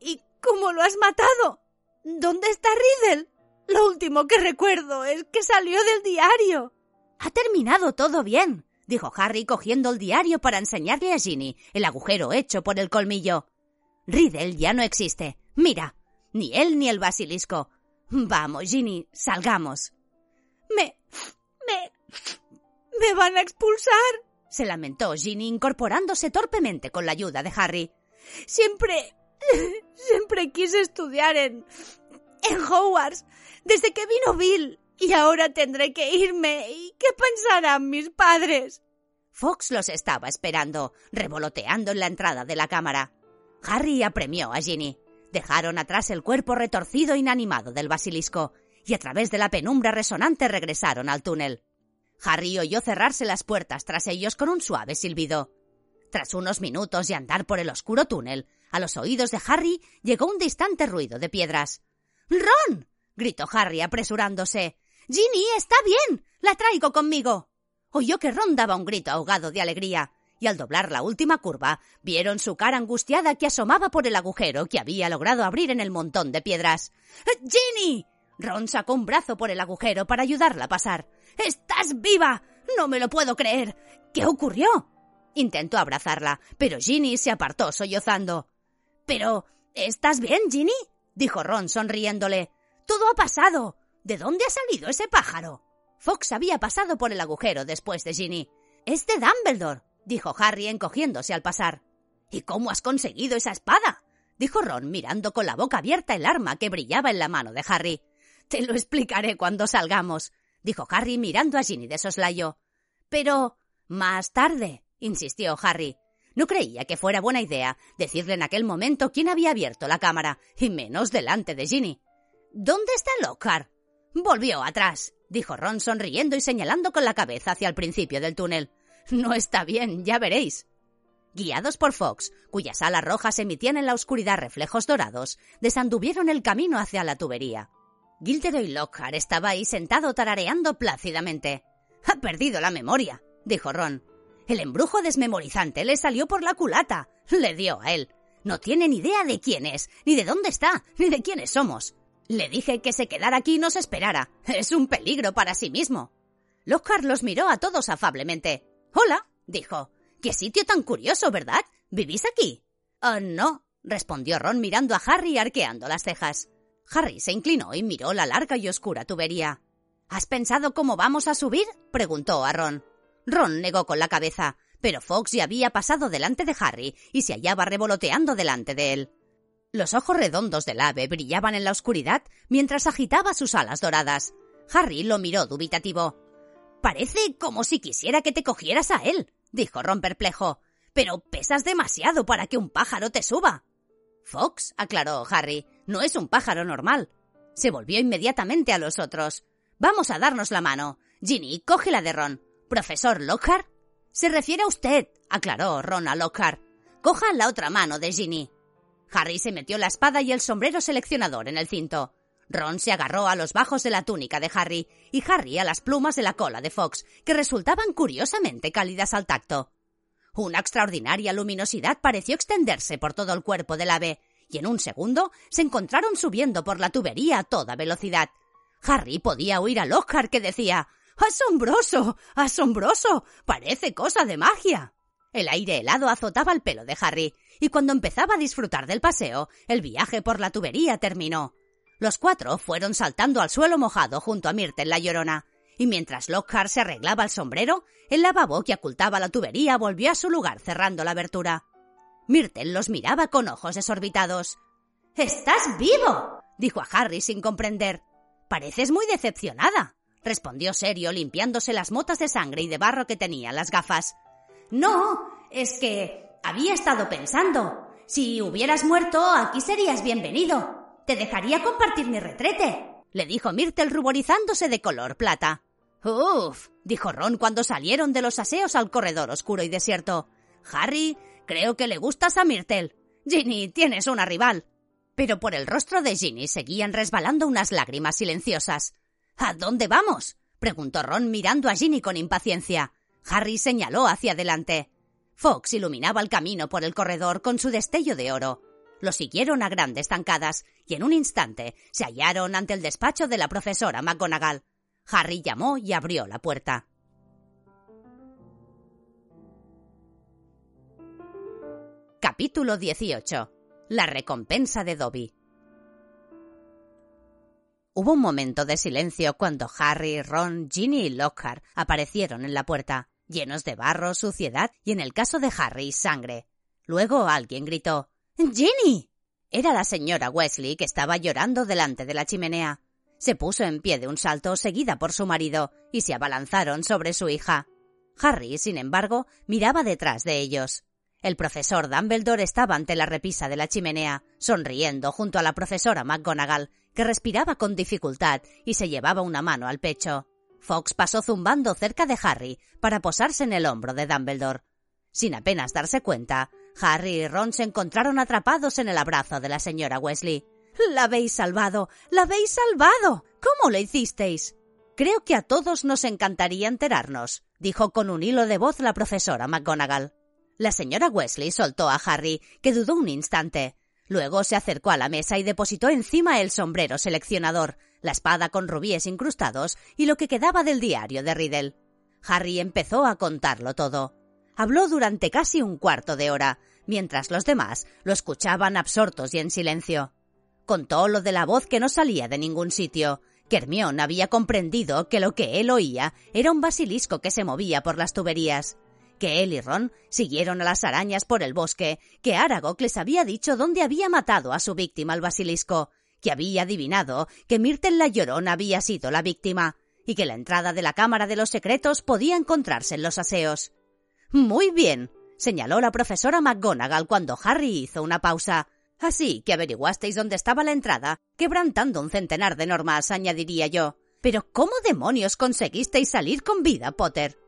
¿Y cómo lo has matado? ¿Dónde está Riddle? Lo último que recuerdo es que salió del diario. Ha terminado todo bien, dijo Harry cogiendo el diario para enseñarle a Ginny el agujero hecho por el colmillo. Riddle ya no existe. Mira, ni él ni el basilisco. Vamos, Ginny, salgamos. Me. me. me van a expulsar se lamentó Ginny incorporándose torpemente con la ayuda de Harry. Siempre. (laughs) siempre quise estudiar en. en Hogwarts. Desde que vino Bill. Y ahora tendré que irme. ¿Y qué pensarán mis padres? Fox los estaba esperando, revoloteando en la entrada de la cámara. Harry apremió a Ginny. Dejaron atrás el cuerpo retorcido e inanimado del basilisco, y a través de la penumbra resonante regresaron al túnel. Harry oyó cerrarse las puertas tras ellos con un suave silbido. Tras unos minutos de andar por el oscuro túnel, a los oídos de Harry llegó un distante ruido de piedras. ¡Ron! gritó Harry apresurándose. Ginny está bien. La traigo conmigo. Oyó que Ron daba un grito ahogado de alegría, y al doblar la última curva, vieron su cara angustiada que asomaba por el agujero que había logrado abrir en el montón de piedras. ¡Ginny! Ron sacó un brazo por el agujero para ayudarla a pasar. ¡Estás viva! No me lo puedo creer. ¿Qué ocurrió? Intentó abrazarla, pero Ginny se apartó sollozando. Pero. ¿Estás bien, Ginny? dijo Ron sonriéndole. Todo ha pasado. ¿De dónde ha salido ese pájaro? Fox había pasado por el agujero después de Ginny. Es de Dumbledore, dijo Harry encogiéndose al pasar. ¿Y cómo has conseguido esa espada? dijo Ron mirando con la boca abierta el arma que brillaba en la mano de Harry. Te lo explicaré cuando salgamos, dijo Harry mirando a Ginny de soslayo. Pero. más tarde, insistió Harry. No creía que fuera buena idea decirle en aquel momento quién había abierto la cámara, y menos delante de Ginny. ¿Dónde está Lockhart? Volvió atrás, dijo Ron sonriendo y señalando con la cabeza hacia el principio del túnel. No está bien, ya veréis. Guiados por Fox, cuyas alas rojas emitían en la oscuridad reflejos dorados, desanduvieron el camino hacia la tubería. Gilderoy Lockhart estaba ahí sentado tarareando plácidamente. Ha perdido la memoria, dijo Ron. El embrujo desmemorizante le salió por la culata. Le dio a él. No tiene ni idea de quién es, ni de dónde está, ni de quiénes somos. Le dije que se quedara aquí y nos esperara. Es un peligro para sí mismo. Lockhart los miró a todos afablemente. Hola, dijo. Qué sitio tan curioso, ¿verdad? ¿Vivís aquí? Oh, no, respondió Ron mirando a Harry arqueando las cejas. Harry se inclinó y miró la larga y oscura tubería. ¿Has pensado cómo vamos a subir? preguntó a Ron. Ron negó con la cabeza, pero Fox ya había pasado delante de Harry y se hallaba revoloteando delante de él. Los ojos redondos del ave brillaban en la oscuridad mientras agitaba sus alas doradas. Harry lo miró dubitativo. Parece como si quisiera que te cogieras a él, dijo Ron perplejo. Pero pesas demasiado para que un pájaro te suba. Fox, aclaró Harry, no es un pájaro normal. Se volvió inmediatamente a los otros. Vamos a darnos la mano. Ginny, coge la de Ron. ¿Profesor Lockhart? Se refiere a usted, aclaró Ron a Lockhart. Coja la otra mano de Ginny. Harry se metió la espada y el sombrero seleccionador en el cinto. Ron se agarró a los bajos de la túnica de Harry y Harry a las plumas de la cola de Fox, que resultaban curiosamente cálidas al tacto. Una extraordinaria luminosidad pareció extenderse por todo el cuerpo del ave, y en un segundo se encontraron subiendo por la tubería a toda velocidad. Harry podía oír a Lockhart que decía ¡Asombroso! ¡Asombroso! Parece cosa de magia. El aire helado azotaba el pelo de Harry, y cuando empezaba a disfrutar del paseo, el viaje por la tubería terminó. Los cuatro fueron saltando al suelo mojado junto a Myrtle la llorona, y mientras Lockhart se arreglaba el sombrero, el lavabo que ocultaba la tubería volvió a su lugar cerrando la abertura. Myrtle los miraba con ojos desorbitados. ¡Estás vivo! dijo a Harry sin comprender. Pareces muy decepcionada, respondió serio limpiándose las motas de sangre y de barro que tenía las gafas. No, es que había estado pensando. Si hubieras muerto, aquí serías bienvenido. Te dejaría compartir mi retrete, le dijo Myrtle ruborizándose de color plata. Uf, dijo Ron cuando salieron de los aseos al corredor oscuro y desierto. Harry, creo que le gustas a Myrtle. Ginny, tienes una rival. Pero por el rostro de Ginny seguían resbalando unas lágrimas silenciosas. ¿A dónde vamos? preguntó Ron mirando a Ginny con impaciencia. Harry señaló hacia adelante. Fox iluminaba el camino por el corredor con su destello de oro. Lo siguieron a grandes zancadas y en un instante se hallaron ante el despacho de la profesora McGonagall. Harry llamó y abrió la puerta. Capítulo 18. La recompensa de Dobby. Hubo un momento de silencio cuando Harry, Ron, Ginny y Lockhart aparecieron en la puerta, llenos de barro, suciedad y, en el caso de Harry, sangre. Luego alguien gritó ¡Ginny! Era la señora Wesley que estaba llorando delante de la chimenea. Se puso en pie de un salto, seguida por su marido, y se abalanzaron sobre su hija. Harry, sin embargo, miraba detrás de ellos. El profesor Dumbledore estaba ante la repisa de la chimenea, sonriendo junto a la profesora McGonagall, que respiraba con dificultad y se llevaba una mano al pecho. Fox pasó zumbando cerca de Harry para posarse en el hombro de Dumbledore. Sin apenas darse cuenta, Harry y Ron se encontraron atrapados en el abrazo de la señora Wesley. La habéis salvado. La habéis salvado. ¿Cómo lo hicisteis? Creo que a todos nos encantaría enterarnos, dijo con un hilo de voz la profesora McGonagall. La señora Wesley soltó a Harry, que dudó un instante. Luego se acercó a la mesa y depositó encima el sombrero seleccionador, la espada con rubíes incrustados y lo que quedaba del diario de Riddle. Harry empezó a contarlo todo. Habló durante casi un cuarto de hora, mientras los demás lo escuchaban absortos y en silencio. Contó lo de la voz que no salía de ningún sitio, que Hermión había comprendido que lo que él oía era un basilisco que se movía por las tuberías, que él y Ron siguieron a las arañas por el bosque, que Aragog les había dicho dónde había matado a su víctima el basilisco, que había adivinado que Myrtle la Llorona había sido la víctima, y que la entrada de la Cámara de los Secretos podía encontrarse en los aseos. Muy bien, señaló la profesora McGonagall cuando Harry hizo una pausa. Así que averiguasteis dónde estaba la entrada, quebrantando un centenar de normas, añadiría yo. Pero ¿cómo demonios conseguisteis salir con vida, Potter?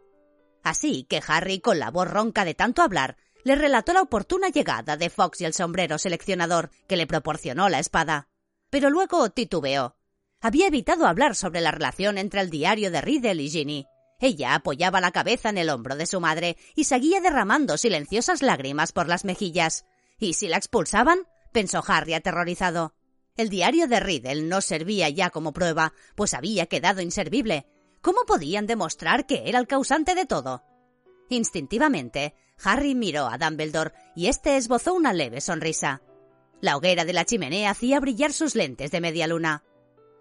Así que Harry, con la voz ronca de tanto hablar, le relató la oportuna llegada de Fox y el sombrero seleccionador que le proporcionó la espada. Pero luego titubeó. Había evitado hablar sobre la relación entre el diario de Riddle y Ginny. Ella apoyaba la cabeza en el hombro de su madre y seguía derramando silenciosas lágrimas por las mejillas. ¿Y si la expulsaban? pensó Harry aterrorizado. El diario de Riddle no servía ya como prueba, pues había quedado inservible, ¿Cómo podían demostrar que era el causante de todo? Instintivamente, Harry miró a Dumbledore y éste esbozó una leve sonrisa. La hoguera de la chimenea hacía brillar sus lentes de media luna.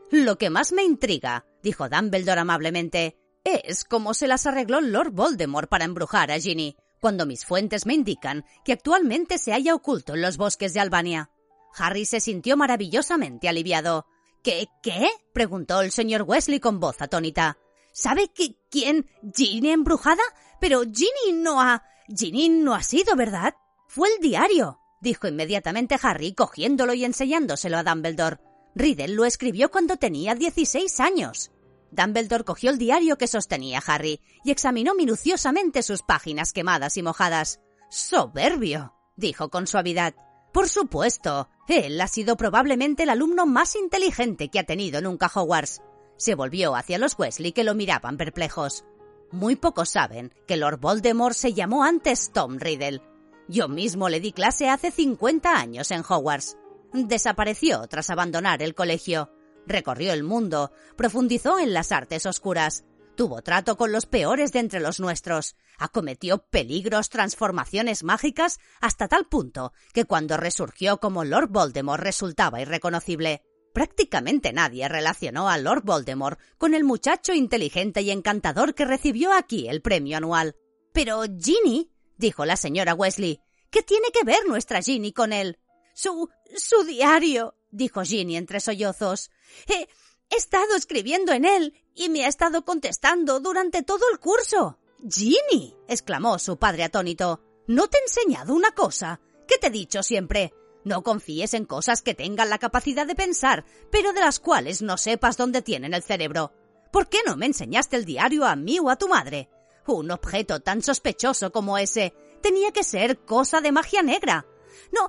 Lo que más me intriga, dijo Dumbledore amablemente, es cómo se las arregló Lord Voldemort para embrujar a Ginny, cuando mis fuentes me indican que actualmente se halla oculto en los bosques de Albania. Harry se sintió maravillosamente aliviado. ¿Qué? ¿Qué? preguntó el señor Wesley con voz atónita. ¿Sabe que, quién? ¿Ginny embrujada? Pero Ginny no ha... Ginny no ha sido, ¿verdad? Fue el diario, dijo inmediatamente Harry, cogiéndolo y enseñándoselo a Dumbledore. Riddle lo escribió cuando tenía 16 años. Dumbledore cogió el diario que sostenía Harry y examinó minuciosamente sus páginas quemadas y mojadas. Soberbio, dijo con suavidad. Por supuesto, él ha sido probablemente el alumno más inteligente que ha tenido nunca Hogwarts. Se volvió hacia los Wesley que lo miraban perplejos. Muy pocos saben que Lord Voldemort se llamó antes Tom Riddle. Yo mismo le di clase hace 50 años en Hogwarts. Desapareció tras abandonar el colegio. Recorrió el mundo, profundizó en las artes oscuras, tuvo trato con los peores de entre los nuestros, acometió peligros, transformaciones mágicas, hasta tal punto que cuando resurgió como Lord Voldemort resultaba irreconocible. Prácticamente nadie relacionó a Lord Voldemort con el muchacho inteligente y encantador que recibió aquí el premio anual. Pero Ginny, dijo la señora Wesley, ¿qué tiene que ver nuestra Ginny con él? Su. su diario, dijo Ginny entre sollozos. He, he estado escribiendo en él y me ha estado contestando durante todo el curso. Ginny, exclamó su padre atónito. ¿No te he enseñado una cosa? ¿Qué te he dicho siempre? No confíes en cosas que tengan la capacidad de pensar, pero de las cuales no sepas dónde tienen el cerebro. ¿Por qué no me enseñaste el diario a mí o a tu madre? Un objeto tan sospechoso como ese tenía que ser cosa de magia negra. No,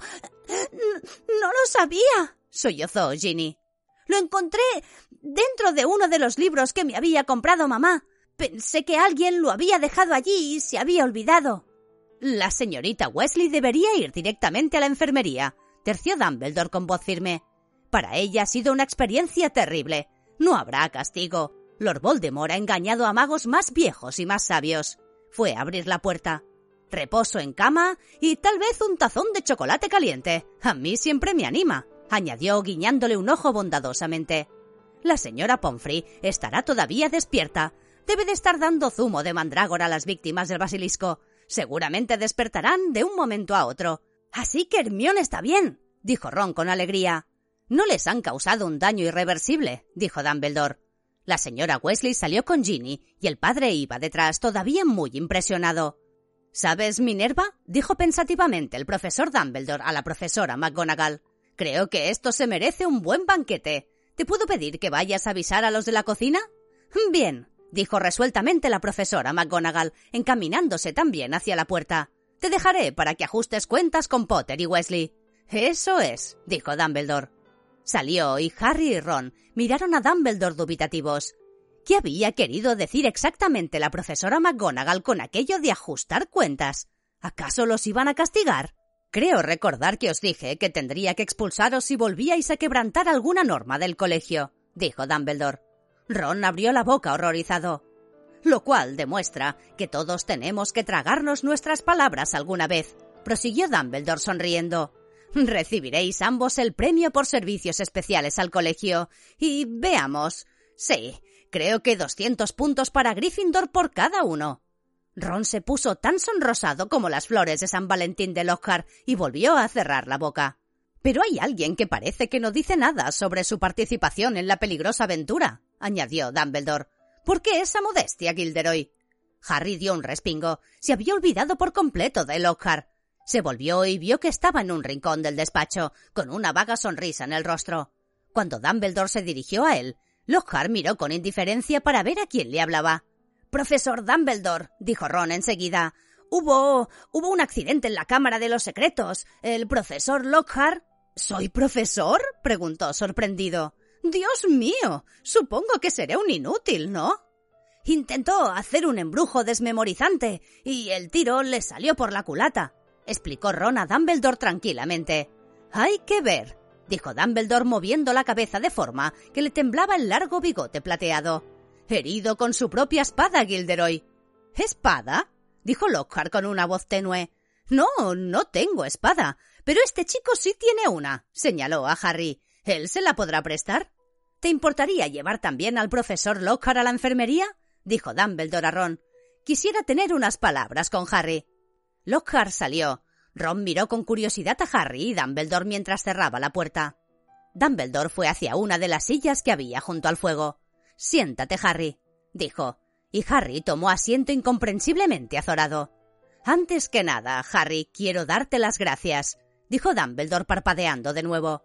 no lo sabía, sollozó Ginny. Lo encontré dentro de uno de los libros que me había comprado mamá. Pensé que alguien lo había dejado allí y se había olvidado. La señorita Wesley debería ir directamente a la enfermería terció Dumbledore con voz firme. Para ella ha sido una experiencia terrible. No habrá castigo. Lord Voldemort ha engañado a magos más viejos y más sabios. Fue a abrir la puerta. Reposo en cama y tal vez un tazón de chocolate caliente. A mí siempre me anima, añadió guiñándole un ojo bondadosamente. La señora Pomfrey estará todavía despierta. Debe de estar dando zumo de mandrágora a las víctimas del basilisco. Seguramente despertarán de un momento a otro. Así que Hermione está bien, dijo Ron con alegría. No les han causado un daño irreversible, dijo Dumbledore. La señora Wesley salió con Ginny y el padre iba detrás, todavía muy impresionado. ¿Sabes, Minerva? dijo pensativamente el profesor Dumbledore a la profesora McGonagall. Creo que esto se merece un buen banquete. ¿Te puedo pedir que vayas a avisar a los de la cocina? Bien, dijo resueltamente la profesora McGonagall, encaminándose también hacia la puerta. Te dejaré para que ajustes cuentas con Potter y Wesley. Eso es, dijo Dumbledore. Salió y Harry y Ron miraron a Dumbledore dubitativos. ¿Qué había querido decir exactamente la profesora McGonagall con aquello de ajustar cuentas? ¿Acaso los iban a castigar? Creo recordar que os dije que tendría que expulsaros si volvíais a quebrantar alguna norma del colegio, dijo Dumbledore. Ron abrió la boca horrorizado lo cual demuestra que todos tenemos que tragarnos nuestras palabras alguna vez, prosiguió Dumbledore sonriendo. Recibiréis ambos el premio por servicios especiales al colegio. Y veamos. Sí, creo que doscientos puntos para Gryffindor por cada uno. Ron se puso tan sonrosado como las flores de San Valentín de Lockhart y volvió a cerrar la boca. Pero hay alguien que parece que no dice nada sobre su participación en la peligrosa aventura, añadió Dumbledore. ¿Por qué esa modestia, Gilderoy? Harry dio un respingo. Se había olvidado por completo de Lockhart. Se volvió y vio que estaba en un rincón del despacho, con una vaga sonrisa en el rostro. Cuando Dumbledore se dirigió a él, Lockhart miró con indiferencia para ver a quién le hablaba. Profesor Dumbledore, dijo Ron enseguida. Hubo. hubo un accidente en la Cámara de los Secretos. El profesor Lockhart. ¿Soy profesor? preguntó sorprendido. Dios mío. Supongo que seré un inútil, ¿no? Intentó hacer un embrujo desmemorizante y el tiro le salió por la culata, explicó Ron a Dumbledore tranquilamente. Hay que ver, dijo Dumbledore moviendo la cabeza de forma que le temblaba el largo bigote plateado. Herido con su propia espada, Gilderoy. ¿Espada? dijo Lockhart con una voz tenue. No, no tengo espada, pero este chico sí tiene una, señaló a Harry. ¿Él se la podrá prestar? ¿Te importaría llevar también al profesor Lockhart a la enfermería? dijo Dumbledore a Ron. Quisiera tener unas palabras con Harry. Lockhart salió. Ron miró con curiosidad a Harry y Dumbledore mientras cerraba la puerta. Dumbledore fue hacia una de las sillas que había junto al fuego. Siéntate, Harry, dijo, y Harry tomó asiento incomprensiblemente azorado. Antes que nada, Harry, quiero darte las gracias, dijo Dumbledore parpadeando de nuevo.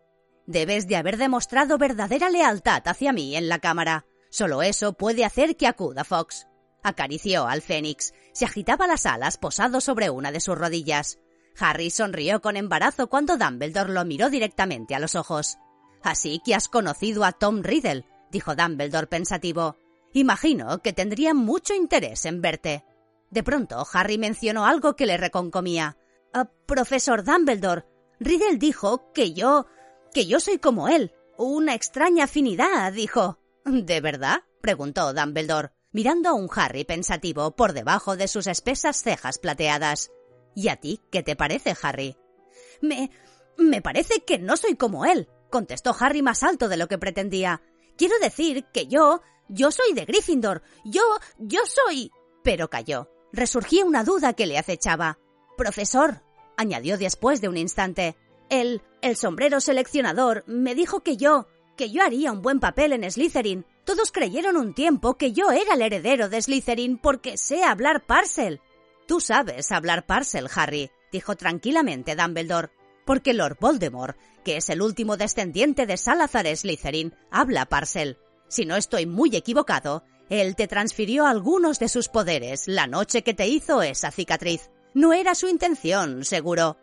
Debes de haber demostrado verdadera lealtad hacia mí en la cámara. Solo eso puede hacer que acuda Fox. Acarició al Fénix. Se agitaba las alas posado sobre una de sus rodillas. Harry sonrió con embarazo cuando Dumbledore lo miró directamente a los ojos. Así que has conocido a Tom Riddle, dijo Dumbledore pensativo. Imagino que tendría mucho interés en verte. De pronto, Harry mencionó algo que le reconcomía. Ah, profesor Dumbledore, Riddle dijo que yo que yo soy como él. Una extraña afinidad, dijo. ¿De verdad? preguntó Dumbledore, mirando a un Harry pensativo por debajo de sus espesas cejas plateadas. ¿Y a ti qué te parece, Harry? Me. me parece que no soy como él, contestó Harry más alto de lo que pretendía. Quiero decir que yo, yo soy de Gryffindor. Yo, yo soy. Pero calló. Resurgía una duda que le acechaba. Profesor, añadió después de un instante. El, el sombrero seleccionador me dijo que yo, que yo haría un buen papel en Slytherin. Todos creyeron un tiempo que yo era el heredero de Slytherin porque sé hablar Parcel. Tú sabes hablar Parcel, Harry, dijo tranquilamente Dumbledore, porque Lord Voldemort, que es el último descendiente de Salazar Slytherin, habla Parcel. Si no estoy muy equivocado, él te transfirió algunos de sus poderes la noche que te hizo esa cicatriz. No era su intención, seguro.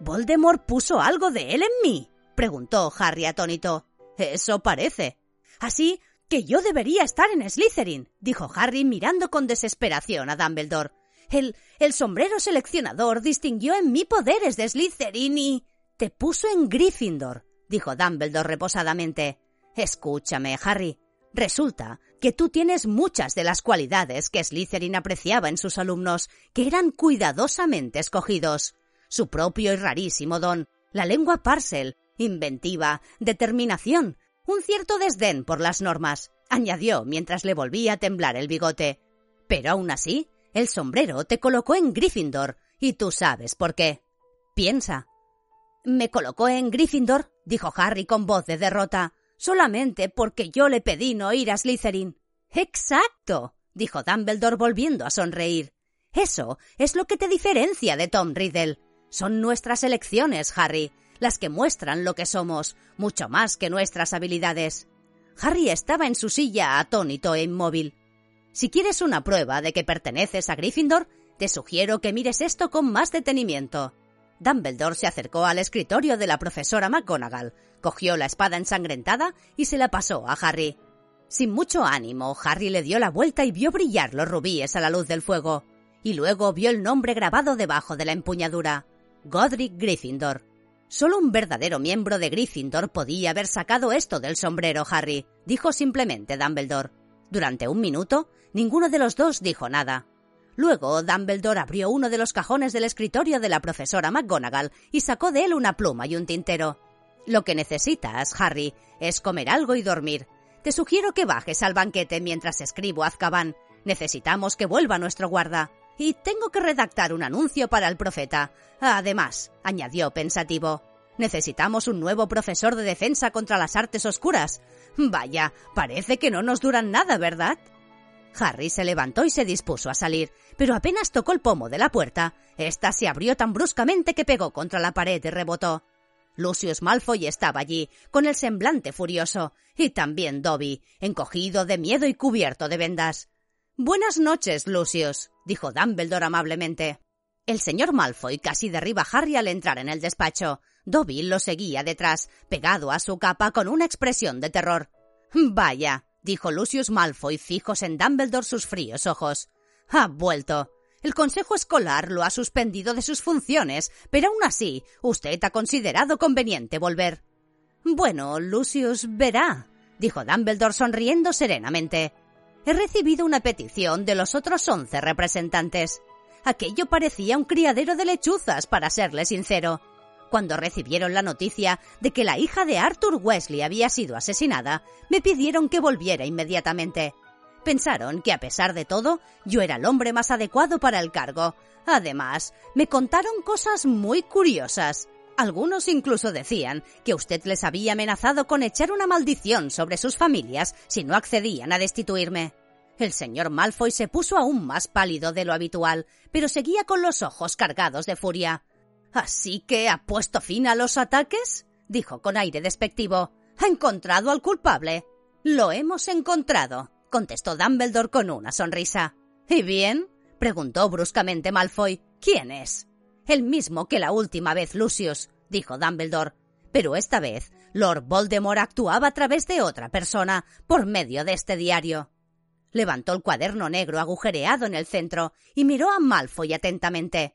¿Voldemort puso algo de él en mí? preguntó Harry atónito. Eso parece. Así que yo debería estar en Slytherin, dijo Harry mirando con desesperación a Dumbledore. El, el sombrero seleccionador distinguió en mí poderes de Slytherin y... Te puso en Gryffindor, dijo Dumbledore reposadamente. Escúchame, Harry. Resulta que tú tienes muchas de las cualidades que Slytherin apreciaba en sus alumnos, que eran cuidadosamente escogidos. Su propio y rarísimo don, la lengua parcel, inventiva, determinación, un cierto desdén por las normas, añadió mientras le volvía a temblar el bigote. Pero aún así, el sombrero te colocó en Gryffindor, y tú sabes por qué. Piensa. Me colocó en Gryffindor, dijo Harry con voz de derrota, solamente porque yo le pedí no ir a Slytherin. Exacto, dijo Dumbledore volviendo a sonreír. Eso es lo que te diferencia de Tom Riddle. Son nuestras elecciones, Harry, las que muestran lo que somos, mucho más que nuestras habilidades. Harry estaba en su silla atónito e inmóvil. Si quieres una prueba de que perteneces a Gryffindor, te sugiero que mires esto con más detenimiento. Dumbledore se acercó al escritorio de la profesora McGonagall, cogió la espada ensangrentada y se la pasó a Harry. Sin mucho ánimo, Harry le dio la vuelta y vio brillar los rubíes a la luz del fuego. Y luego vio el nombre grabado debajo de la empuñadura. Godric Gryffindor. Solo un verdadero miembro de Gryffindor podía haber sacado esto del sombrero, Harry, dijo simplemente Dumbledore. Durante un minuto, ninguno de los dos dijo nada. Luego, Dumbledore abrió uno de los cajones del escritorio de la profesora McGonagall y sacó de él una pluma y un tintero. Lo que necesitas, Harry, es comer algo y dormir. Te sugiero que bajes al banquete mientras escribo Azkaban. Necesitamos que vuelva nuestro guarda. Y tengo que redactar un anuncio para el profeta. Además, añadió pensativo, necesitamos un nuevo profesor de defensa contra las artes oscuras. Vaya, parece que no nos duran nada, ¿verdad? Harry se levantó y se dispuso a salir, pero apenas tocó el pomo de la puerta, ésta se abrió tan bruscamente que pegó contra la pared y rebotó. Lucius Malfoy estaba allí, con el semblante furioso, y también Dobby, encogido de miedo y cubierto de vendas. Buenas noches, Lucius, dijo Dumbledore amablemente. El señor Malfoy casi derriba a Harry al entrar en el despacho. Dobby lo seguía detrás, pegado a su capa con una expresión de terror. Vaya, dijo Lucius Malfoy fijos en Dumbledore sus fríos ojos. Ha vuelto. El Consejo Escolar lo ha suspendido de sus funciones, pero aún así, usted ha considerado conveniente volver. Bueno, Lucius verá, dijo Dumbledore sonriendo serenamente. He recibido una petición de los otros once representantes. Aquello parecía un criadero de lechuzas, para serle sincero. Cuando recibieron la noticia de que la hija de Arthur Wesley había sido asesinada, me pidieron que volviera inmediatamente. Pensaron que a pesar de todo, yo era el hombre más adecuado para el cargo. Además, me contaron cosas muy curiosas. Algunos incluso decían que usted les había amenazado con echar una maldición sobre sus familias si no accedían a destituirme. El señor Malfoy se puso aún más pálido de lo habitual, pero seguía con los ojos cargados de furia. ¿Así que ha puesto fin a los ataques? dijo con aire despectivo. ¿Ha encontrado al culpable? Lo hemos encontrado, contestó Dumbledore con una sonrisa. ¿Y bien? preguntó bruscamente Malfoy. ¿Quién es? El mismo que la última vez, Lucius, dijo Dumbledore. Pero esta vez, Lord Voldemort actuaba a través de otra persona, por medio de este diario. Levantó el cuaderno negro agujereado en el centro y miró a Malfoy atentamente.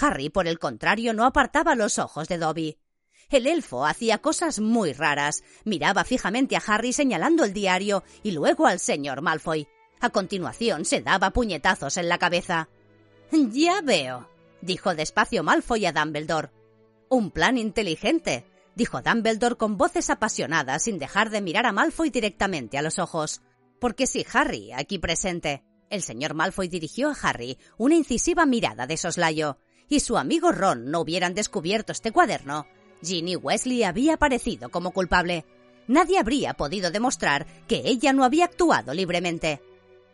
Harry, por el contrario, no apartaba los ojos de Dobby. El elfo hacía cosas muy raras. Miraba fijamente a Harry señalando el diario y luego al señor Malfoy. A continuación se daba puñetazos en la cabeza. Ya veo, dijo despacio Malfoy a Dumbledore. Un plan inteligente, dijo Dumbledore con voces apasionadas sin dejar de mirar a Malfoy directamente a los ojos. Porque si Harry, aquí presente. El señor Malfoy dirigió a Harry una incisiva mirada de soslayo, y su amigo Ron no hubieran descubierto este cuaderno, Ginny Wesley había aparecido como culpable. Nadie habría podido demostrar que ella no había actuado libremente.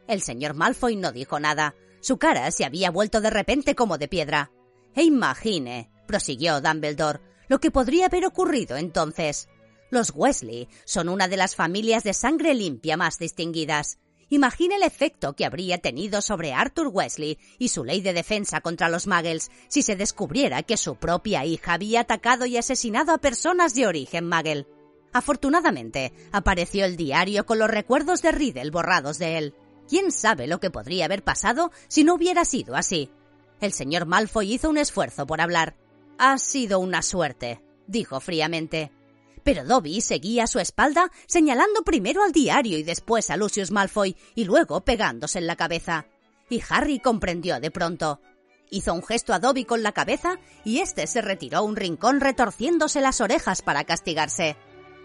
El señor Malfoy no dijo nada. Su cara se había vuelto de repente como de piedra. E imagine, prosiguió Dumbledore, lo que podría haber ocurrido entonces. Los Wesley son una de las familias de sangre limpia más distinguidas. Imagine el efecto que habría tenido sobre Arthur Wesley y su ley de defensa contra los muggles si se descubriera que su propia hija había atacado y asesinado a personas de origen muggle. Afortunadamente, apareció el diario con los recuerdos de Riddle borrados de él. ¿Quién sabe lo que podría haber pasado si no hubiera sido así? El señor Malfoy hizo un esfuerzo por hablar. Ha sido una suerte, dijo fríamente. Pero Dobby seguía a su espalda, señalando primero al diario y después a Lucius Malfoy, y luego pegándose en la cabeza. Y Harry comprendió de pronto. Hizo un gesto a Dobby con la cabeza y éste se retiró a un rincón retorciéndose las orejas para castigarse.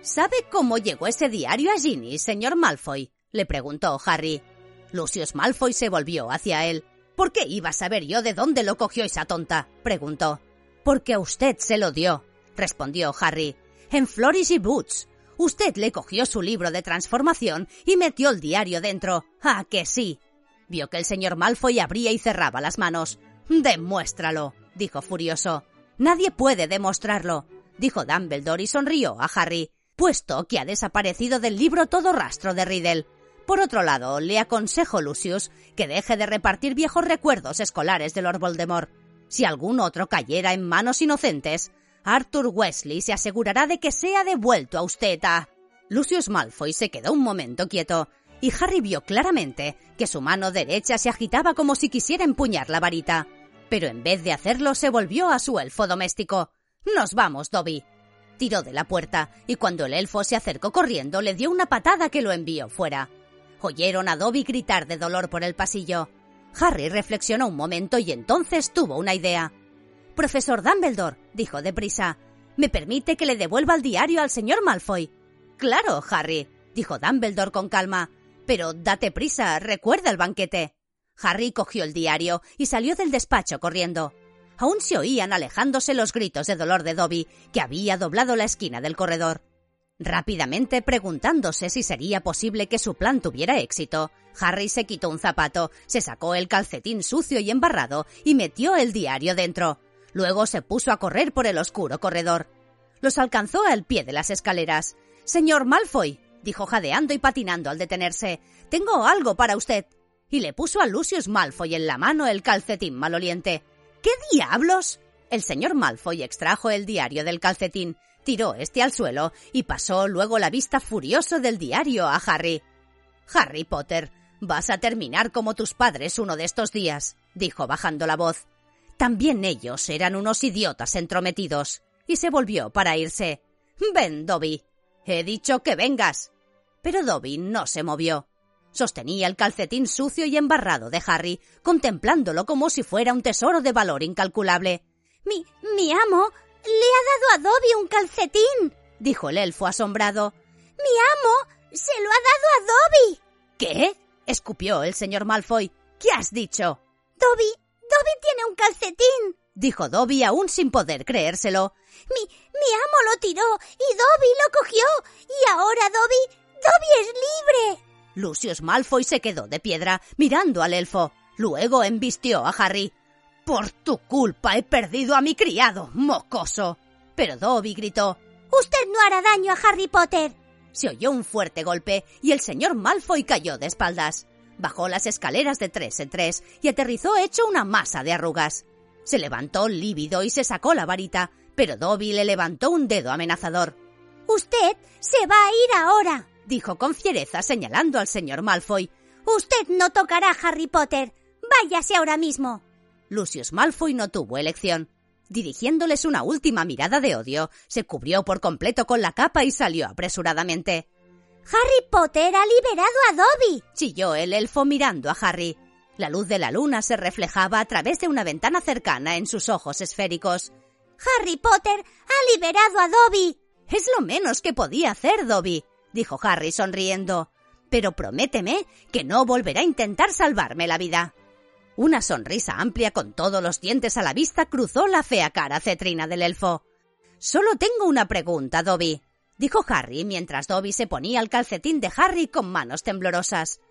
¿Sabe cómo llegó ese diario a Ginny, señor Malfoy? le preguntó Harry. Lucius Malfoy se volvió hacia él. ¿Por qué iba a saber yo de dónde lo cogió esa tonta? preguntó. Porque a usted se lo dio, respondió Harry en Flourish y Boots. Usted le cogió su libro de transformación y metió el diario dentro. ¡Ah, que sí! Vio que el señor Malfoy abría y cerraba las manos. Demuéstralo, dijo furioso. Nadie puede demostrarlo, dijo Dumbledore y sonrió a Harry, puesto que ha desaparecido del libro todo rastro de Riddle. Por otro lado, le aconsejo, Lucius, que deje de repartir viejos recuerdos escolares de Lord Voldemort. Si algún otro cayera en manos inocentes, Arthur Wesley se asegurará de que sea devuelto a usted a... Lucius Malfoy se quedó un momento quieto, y Harry vio claramente que su mano derecha se agitaba como si quisiera empuñar la varita. Pero en vez de hacerlo se volvió a su elfo doméstico. Nos vamos, Dobby. Tiró de la puerta, y cuando el elfo se acercó corriendo le dio una patada que lo envió fuera. Oyeron a Dobby gritar de dolor por el pasillo. Harry reflexionó un momento y entonces tuvo una idea. Profesor Dumbledore, dijo deprisa, ¿me permite que le devuelva el diario al señor Malfoy? Claro, Harry, dijo Dumbledore con calma. Pero date prisa, recuerda el banquete. Harry cogió el diario y salió del despacho corriendo. Aún se oían alejándose los gritos de dolor de Dobby, que había doblado la esquina del corredor. Rápidamente preguntándose si sería posible que su plan tuviera éxito, Harry se quitó un zapato, se sacó el calcetín sucio y embarrado y metió el diario dentro. Luego se puso a correr por el oscuro corredor. Los alcanzó al pie de las escaleras. Señor Malfoy, dijo jadeando y patinando al detenerse, tengo algo para usted. Y le puso a Lucius Malfoy en la mano el calcetín maloliente. ¿Qué diablos? El señor Malfoy extrajo el diario del calcetín, tiró este al suelo y pasó luego la vista furioso del diario a Harry. Harry Potter, vas a terminar como tus padres uno de estos días, dijo bajando la voz. También ellos eran unos idiotas entrometidos. Y se volvió para irse. Ven, Dobby. He dicho que vengas. Pero Dobby no se movió. Sostenía el calcetín sucio y embarrado de Harry, contemplándolo como si fuera un tesoro de valor incalculable. Mi, mi amo le ha dado a Dobby un calcetín, dijo el elfo asombrado. Mi amo se lo ha dado a Dobby. ¿Qué? escupió el señor Malfoy. ¿Qué has dicho? Dobby Dobby tiene un calcetín, dijo Dobby aún sin poder creérselo. Mi, mi amo lo tiró y Dobby lo cogió. Y ahora Dobby, Dobby es libre. Lucius Malfoy se quedó de piedra, mirando al elfo. Luego embistió a Harry. Por tu culpa he perdido a mi criado, mocoso. Pero Dobby gritó. Usted no hará daño a Harry Potter. Se oyó un fuerte golpe y el señor Malfoy cayó de espaldas. Bajó las escaleras de tres en tres y aterrizó hecho una masa de arrugas. Se levantó lívido y se sacó la varita, pero Dobby le levantó un dedo amenazador. Usted se va a ir ahora, dijo con fiereza señalando al señor Malfoy. Usted no tocará a Harry Potter. Váyase ahora mismo. Lucius Malfoy no tuvo elección. Dirigiéndoles una última mirada de odio, se cubrió por completo con la capa y salió apresuradamente. Harry Potter ha liberado a Dobby, chilló el elfo mirando a Harry. La luz de la luna se reflejaba a través de una ventana cercana en sus ojos esféricos. Harry Potter ha liberado a Dobby, Es lo menos que podía hacer, Dobby, dijo Harry sonriendo. Pero prométeme que no volverá a intentar salvarme la vida. Una sonrisa amplia con todos los dientes a la vista cruzó la fea cara cetrina del elfo. Solo tengo una pregunta, Dobby, dijo Harry mientras Dobby se ponía el calcetín de Harry con manos temblorosas.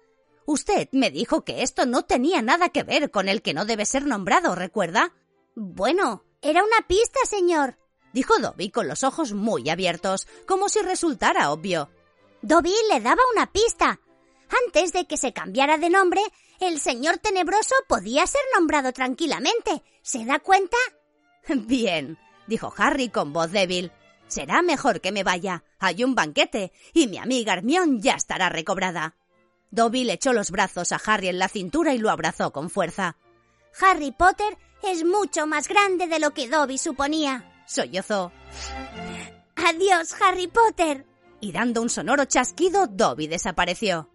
Usted me dijo que esto no tenía nada que ver con el que no debe ser nombrado, ¿recuerda? Bueno, era una pista, señor, dijo Dobby con los ojos muy abiertos, como si resultara obvio. Dobby le daba una pista. Antes de que se cambiara de nombre, el señor tenebroso podía ser nombrado tranquilamente. ¿Se da cuenta? (laughs) Bien, dijo Harry con voz débil. Será mejor que me vaya. Hay un banquete y mi amiga Hermione ya estará recobrada. Dobby le echó los brazos a Harry en la cintura y lo abrazó con fuerza. Harry Potter es mucho más grande de lo que Dobby suponía, sollozó. Adiós, Harry Potter. Y dando un sonoro chasquido, Dobby desapareció.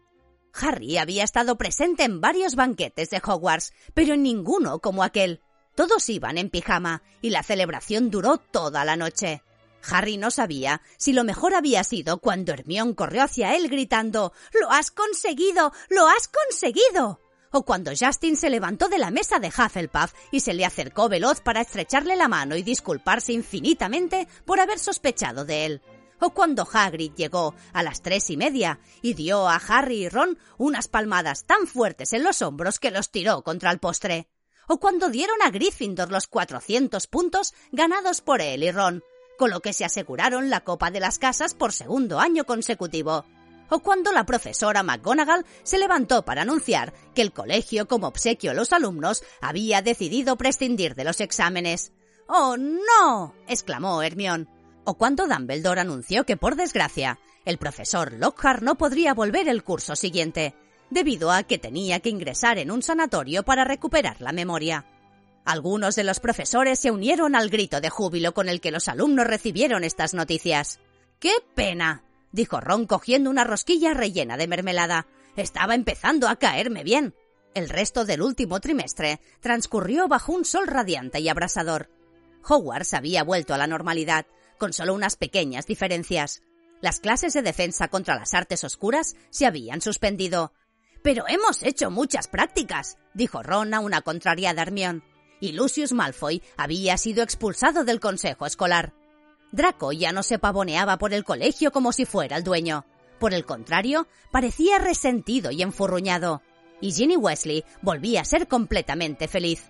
Harry había estado presente en varios banquetes de Hogwarts, pero en ninguno como aquel. Todos iban en pijama, y la celebración duró toda la noche. Harry no sabía si lo mejor había sido cuando Hermión corrió hacia él gritando ¡Lo has conseguido! ¡Lo has conseguido! o cuando Justin se levantó de la mesa de Hufflepuff y se le acercó veloz para estrecharle la mano y disculparse infinitamente por haber sospechado de él. O cuando Hagrid llegó a las tres y media y dio a Harry y Ron unas palmadas tan fuertes en los hombros que los tiró contra el postre. O cuando dieron a Gryffindor los 400 puntos ganados por él y Ron, con lo que se aseguraron la Copa de las Casas por segundo año consecutivo. O cuando la profesora McGonagall se levantó para anunciar que el colegio, como obsequio a los alumnos, había decidido prescindir de los exámenes. ¡Oh, no! exclamó Hermione. O cuando Dumbledore anunció que, por desgracia, el profesor Lockhart no podría volver el curso siguiente, debido a que tenía que ingresar en un sanatorio para recuperar la memoria. Algunos de los profesores se unieron al grito de júbilo con el que los alumnos recibieron estas noticias. ¡Qué pena! dijo Ron cogiendo una rosquilla rellena de mermelada. Estaba empezando a caerme bien. El resto del último trimestre transcurrió bajo un sol radiante y abrasador. Hogwarts había vuelto a la normalidad, con solo unas pequeñas diferencias. Las clases de defensa contra las artes oscuras se habían suspendido. Pero hemos hecho muchas prácticas, dijo Ron a una contrariada Hermione y Lucius Malfoy había sido expulsado del consejo escolar. Draco ya no se pavoneaba por el colegio como si fuera el dueño. Por el contrario, parecía resentido y enfurruñado. Y Ginny Wesley volvía a ser completamente feliz.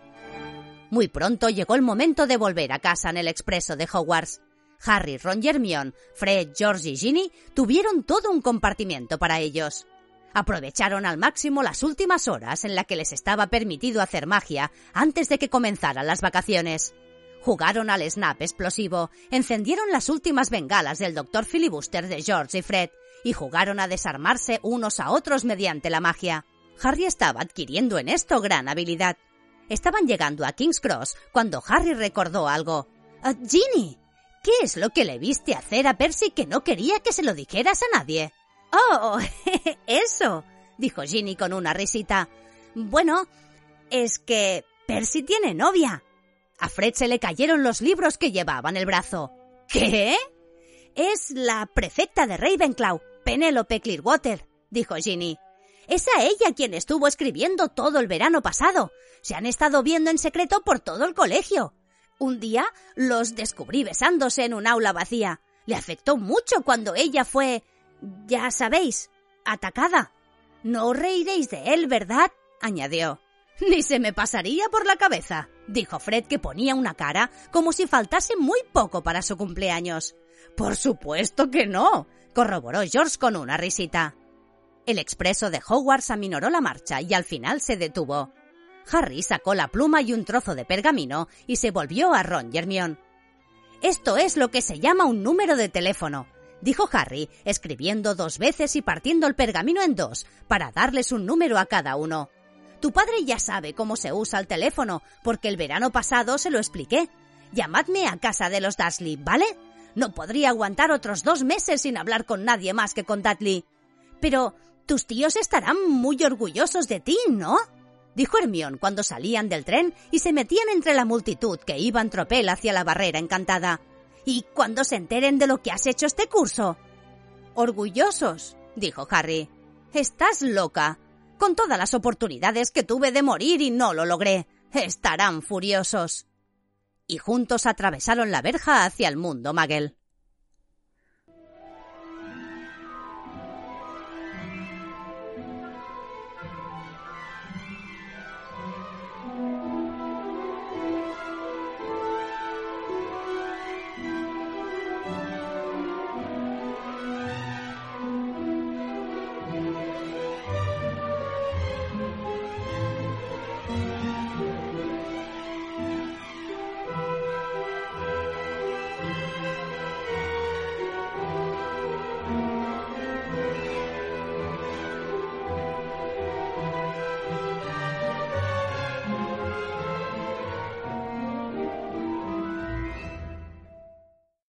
Muy pronto llegó el momento de volver a casa en el expreso de Hogwarts. Harry, Ron y Hermione, Fred, George y Ginny tuvieron todo un compartimiento para ellos. Aprovecharon al máximo las últimas horas en las que les estaba permitido hacer magia antes de que comenzaran las vacaciones. Jugaron al snap explosivo, encendieron las últimas bengalas del Dr. Filibuster de George y Fred, y jugaron a desarmarse unos a otros mediante la magia. Harry estaba adquiriendo en esto gran habilidad. Estaban llegando a King's Cross cuando Harry recordó algo. Ah, Ginny, ¿qué es lo que le viste hacer a Percy que no quería que se lo dijeras a nadie? Oh, (laughs) eso, dijo Ginny con una risita. Bueno, es que Percy tiene novia. A Fred se le cayeron los libros que llevaba en el brazo. ¿Qué? Es la prefecta de Ravenclaw, Penelope Clearwater, dijo Ginny. Es a ella quien estuvo escribiendo todo el verano pasado. Se han estado viendo en secreto por todo el colegio. Un día los descubrí besándose en un aula vacía. Le afectó mucho cuando ella fue ya sabéis, atacada. No os reiréis de él, ¿verdad? añadió. Ni se me pasaría por la cabeza, dijo Fred que ponía una cara como si faltase muy poco para su cumpleaños. Por supuesto que no, corroboró George con una risita. El expreso de Hogwarts aminoró la marcha y al final se detuvo. Harry sacó la pluma y un trozo de pergamino y se volvió a Ron y Hermione. Esto es lo que se llama un número de teléfono, dijo Harry, escribiendo dos veces y partiendo el pergamino en dos, para darles un número a cada uno. Tu padre ya sabe cómo se usa el teléfono, porque el verano pasado se lo expliqué. Llamadme a casa de los Dursley, ¿vale? No podría aguantar otros dos meses sin hablar con nadie más que con Dudley. Pero tus tíos estarán muy orgullosos de ti, ¿no? Dijo Hermión cuando salían del tren y se metían entre la multitud que iba en tropel hacia la barrera encantada. ¿Y cuando se enteren de lo que has hecho este curso? Orgullosos, dijo Harry. Estás loca. Con todas las oportunidades que tuve de morir y no lo logré. Estarán furiosos. Y juntos atravesaron la verja hacia el mundo Magel.